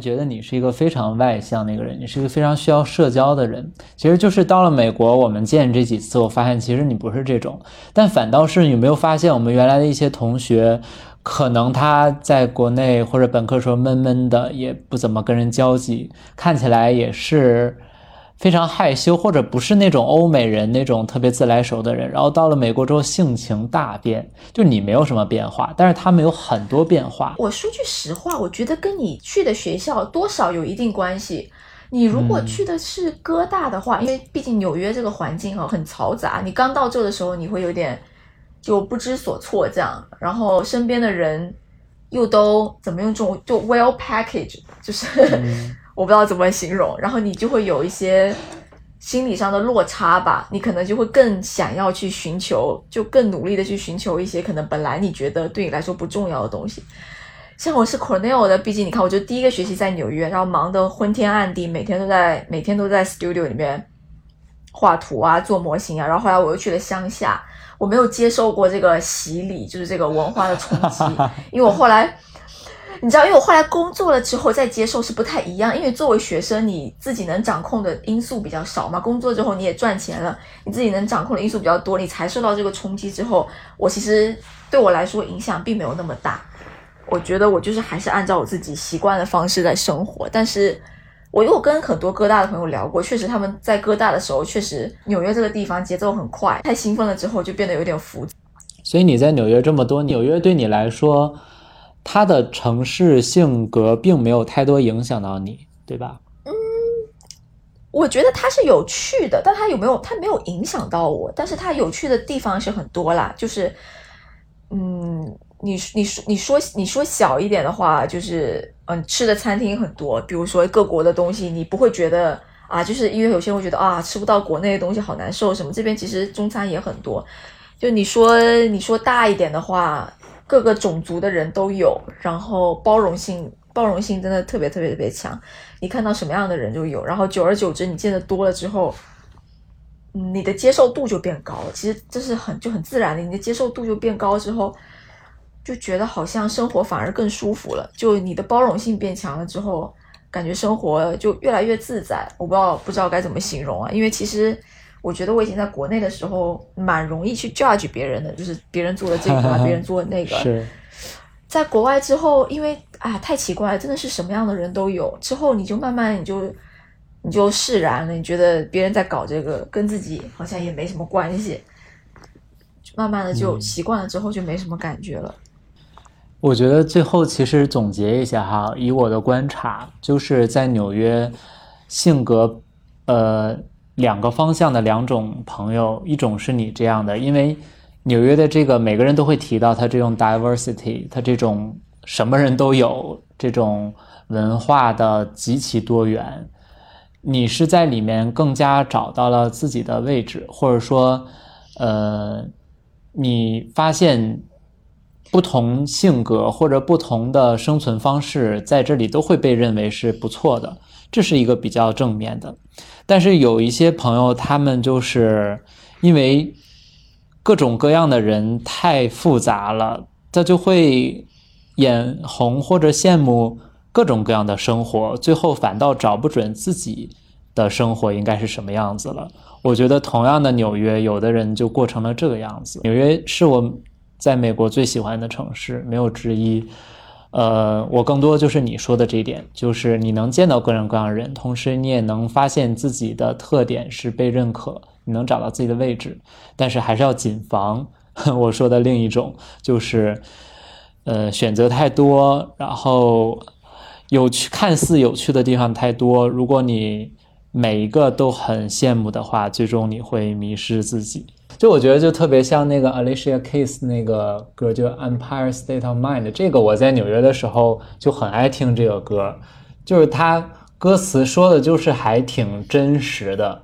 觉得你是一个非常外向的一个人，你是一个非常需要社交的人。其实就是到了美国，我们见这几次，我发现其实你不是这种，但反倒是有没有发现我们原来的一些同学，可能他在国内或者本科时候闷闷的，也不怎么跟人交际，看起来也是。非常害羞，或者不是那种欧美人那种特别自来熟的人，然后到了美国之后性情大变，就你没有什么变化，但是他们有很多变化。我说句实话，我觉得跟你去的学校多少有一定关系。你如果去的是哥大的话，因为毕竟纽约这个环境哈很嘈杂，你刚到这的时候你会有点就不知所措这样，然后身边的人又都怎么用这种就 well package，就是。[LAUGHS] 我不知道怎么形容，然后你就会有一些心理上的落差吧，你可能就会更想要去寻求，就更努力的去寻求一些可能本来你觉得对你来说不重要的东西。像我是 Cornell 的，毕竟你看，我就第一个学期在纽约，然后忙得昏天暗地，每天都在每天都在 studio 里面画图啊，做模型啊，然后后来我又去了乡下，我没有接受过这个洗礼，就是这个文化的冲击，[LAUGHS] 因为我后来。你知道，因为我后来工作了之后再接受是不太一样，因为作为学生，你自己能掌控的因素比较少嘛。工作之后你也赚钱了，你自己能掌控的因素比较多，你才受到这个冲击之后，我其实对我来说影响并没有那么大。我觉得我就是还是按照我自己习惯的方式在生活。但是我又跟很多哥大的朋友聊过，确实他们在哥大的时候，确实纽约这个地方节奏很快，太兴奋了之后就变得有点浮。所以你在纽约这么多，纽约对你来说？他的城市性格并没有太多影响到你，对吧？嗯，我觉得他是有趣的，但他有没有？他没有影响到我，但是他有趣的地方是很多啦。就是，嗯，你你说你说你说小一点的话，就是嗯，吃的餐厅很多，比如说各国的东西，你不会觉得啊，就是因为有些人会觉得啊，吃不到国内的东西好难受什么。这边其实中餐也很多，就你说你说大一点的话。各个种族的人都有，然后包容性包容性真的特别特别特别强。你看到什么样的人就有，然后久而久之你见的多了之后，你的接受度就变高了。其实这是很就很自然的，你的接受度就变高之后，就觉得好像生活反而更舒服了。就你的包容性变强了之后，感觉生活就越来越自在。我不知道不知道该怎么形容啊，因为其实。我觉得我以前在国内的时候，蛮容易去 judge 别人的，就是别人做的这个，别人做的那个。[LAUGHS] 是，在国外之后，因为啊太奇怪了，真的是什么样的人都有。之后你就慢慢你就你就释然了，你觉得别人在搞这个，跟自己好像也没什么关系。慢慢的就习惯了，之后就没什么感觉了。我觉得最后其实总结一下哈，以我的观察，就是在纽约，性格呃。两个方向的两种朋友，一种是你这样的，因为纽约的这个每个人都会提到他这种 diversity，他这种什么人都有，这种文化的极其多元。你是在里面更加找到了自己的位置，或者说，呃，你发现不同性格或者不同的生存方式在这里都会被认为是不错的，这是一个比较正面的。但是有一些朋友，他们就是因为各种各样的人太复杂了，他就会眼红或者羡慕各种各样的生活，最后反倒找不准自己的生活应该是什么样子了。我觉得同样的纽约，有的人就过成了这个样子。纽约是我在美国最喜欢的城市，没有之一。呃，我更多就是你说的这一点，就是你能见到各种各样的人，同时你也能发现自己的特点是被认可，你能找到自己的位置，但是还是要谨防 [LAUGHS] 我说的另一种，就是呃选择太多，然后有趣看似有趣的地方太多，如果你每一个都很羡慕的话，最终你会迷失自己。就我觉得就特别像那个 Alicia Keys 那个歌，就 Empire State of Mind。这个我在纽约的时候就很爱听这个歌，就是它歌词说的就是还挺真实的。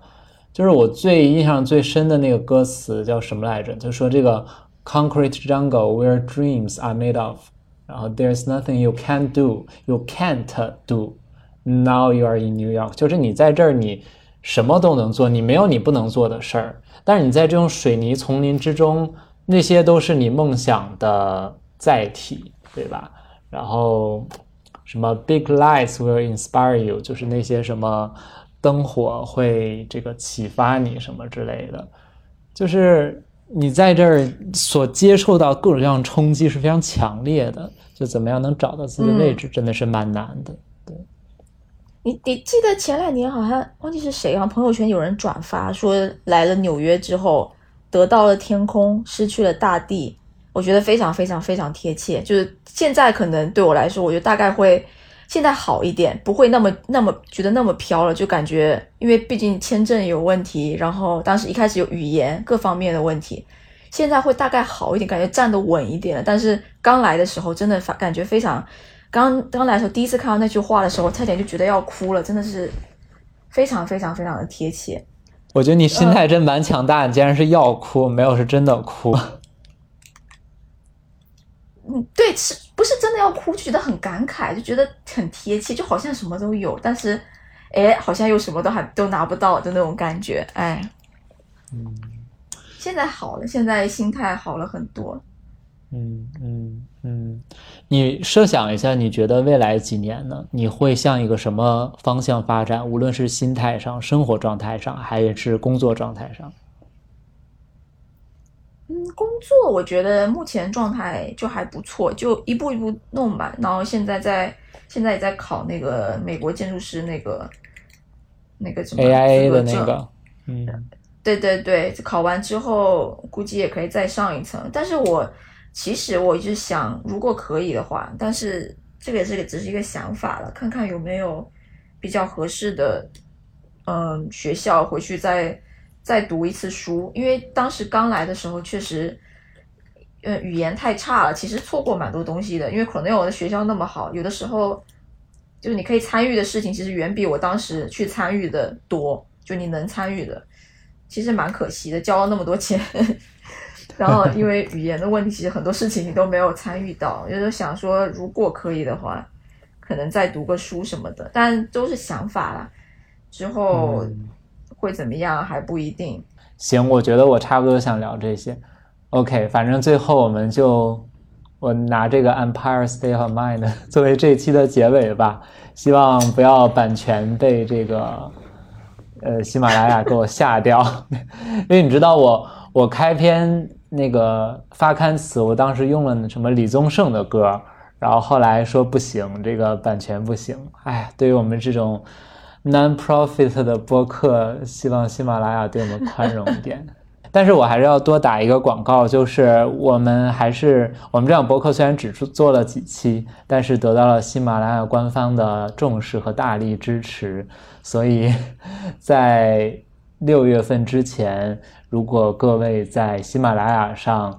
就是我最印象最深的那个歌词叫什么来着？就说这个 Concrete jungle where dreams are made of，然后 There's nothing you can't do, you can't do. Now you are in New York，就是你在这儿，你什么都能做，你没有你不能做的事儿。但是你在这种水泥丛林之中，那些都是你梦想的载体，对吧？然后什么 Big lights will inspire you，就是那些什么灯火会这个启发你什么之类的。就是你在这儿所接受到各种各样冲击是非常强烈的，就怎么样能找到自己的位置，真的是蛮难的。你你记得前两年好像忘记是谁啊？朋友圈有人转发说来了纽约之后得到了天空，失去了大地。我觉得非常非常非常贴切。就是现在可能对我来说，我觉得大概会现在好一点，不会那么那么觉得那么飘了。就感觉因为毕竟签证有问题，然后当时一开始有语言各方面的问题，现在会大概好一点，感觉站得稳一点了。但是刚来的时候真的发感觉非常。刚刚来的时候，第一次看到那句话的时候，差点就觉得要哭了，真的是非常非常非常的贴切。我觉得你心态真蛮强大，你竟然是要哭，没有是真的哭。[LAUGHS] 嗯，对，是不是真的要哭？就觉得很感慨，就觉得很贴切，就好像什么都有，但是，哎，好像又什么都还都拿不到的那种感觉，哎。嗯。现在好了，现在心态好了很多。嗯嗯嗯，你设想一下，你觉得未来几年呢？你会向一个什么方向发展？无论是心态上、生活状态上，还是工作状态上？嗯，工作我觉得目前状态就还不错，就一步一步弄吧。然后现在在现在也在考那个美国建筑师那个那个什么 AIA 的那个，嗯，对对对，考完之后估计也可以再上一层，但是我。其实我一直想，如果可以的话，但是这个也是只是一个想法了，看看有没有比较合适的，嗯，学校回去再再读一次书。因为当时刚来的时候，确实，呃，语言太差了，其实错过蛮多东西的。因为可能有的学校那么好，有的时候就是你可以参与的事情，其实远比我当时去参与的多。就你能参与的，其实蛮可惜的，交了那么多钱。然后，[LAUGHS] 因为语言的问题，其实很多事情你都没有参与到。就是想说，如果可以的话，可能再读个书什么的，但都是想法啦。之后会怎么样还不一定。行，我觉得我差不多想聊这些。OK，反正最后我们就我拿这个 Empire State of Mind 作为这期的结尾吧。希望不要版权被这个呃喜马拉雅给我下掉，[LAUGHS] 因为你知道我我开篇。那个发刊词，我当时用了什么李宗盛的歌，然后后来说不行，这个版权不行。哎，对于我们这种 non-profit 的播客，希望喜马拉雅对我们宽容一点。[LAUGHS] 但是我还是要多打一个广告，就是我们还是我们这档播客虽然只做了几期，但是得到了喜马拉雅官方的重视和大力支持，所以 [LAUGHS] 在六月份之前。如果各位在喜马拉雅上，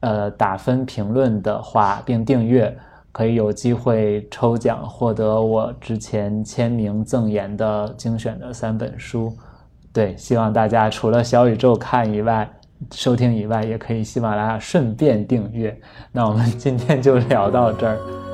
呃打分评论的话，并订阅，可以有机会抽奖，获得我之前签名赠言的精选的三本书。对，希望大家除了小宇宙看以外，收听以外，也可以喜马拉雅顺便订阅。那我们今天就聊到这儿。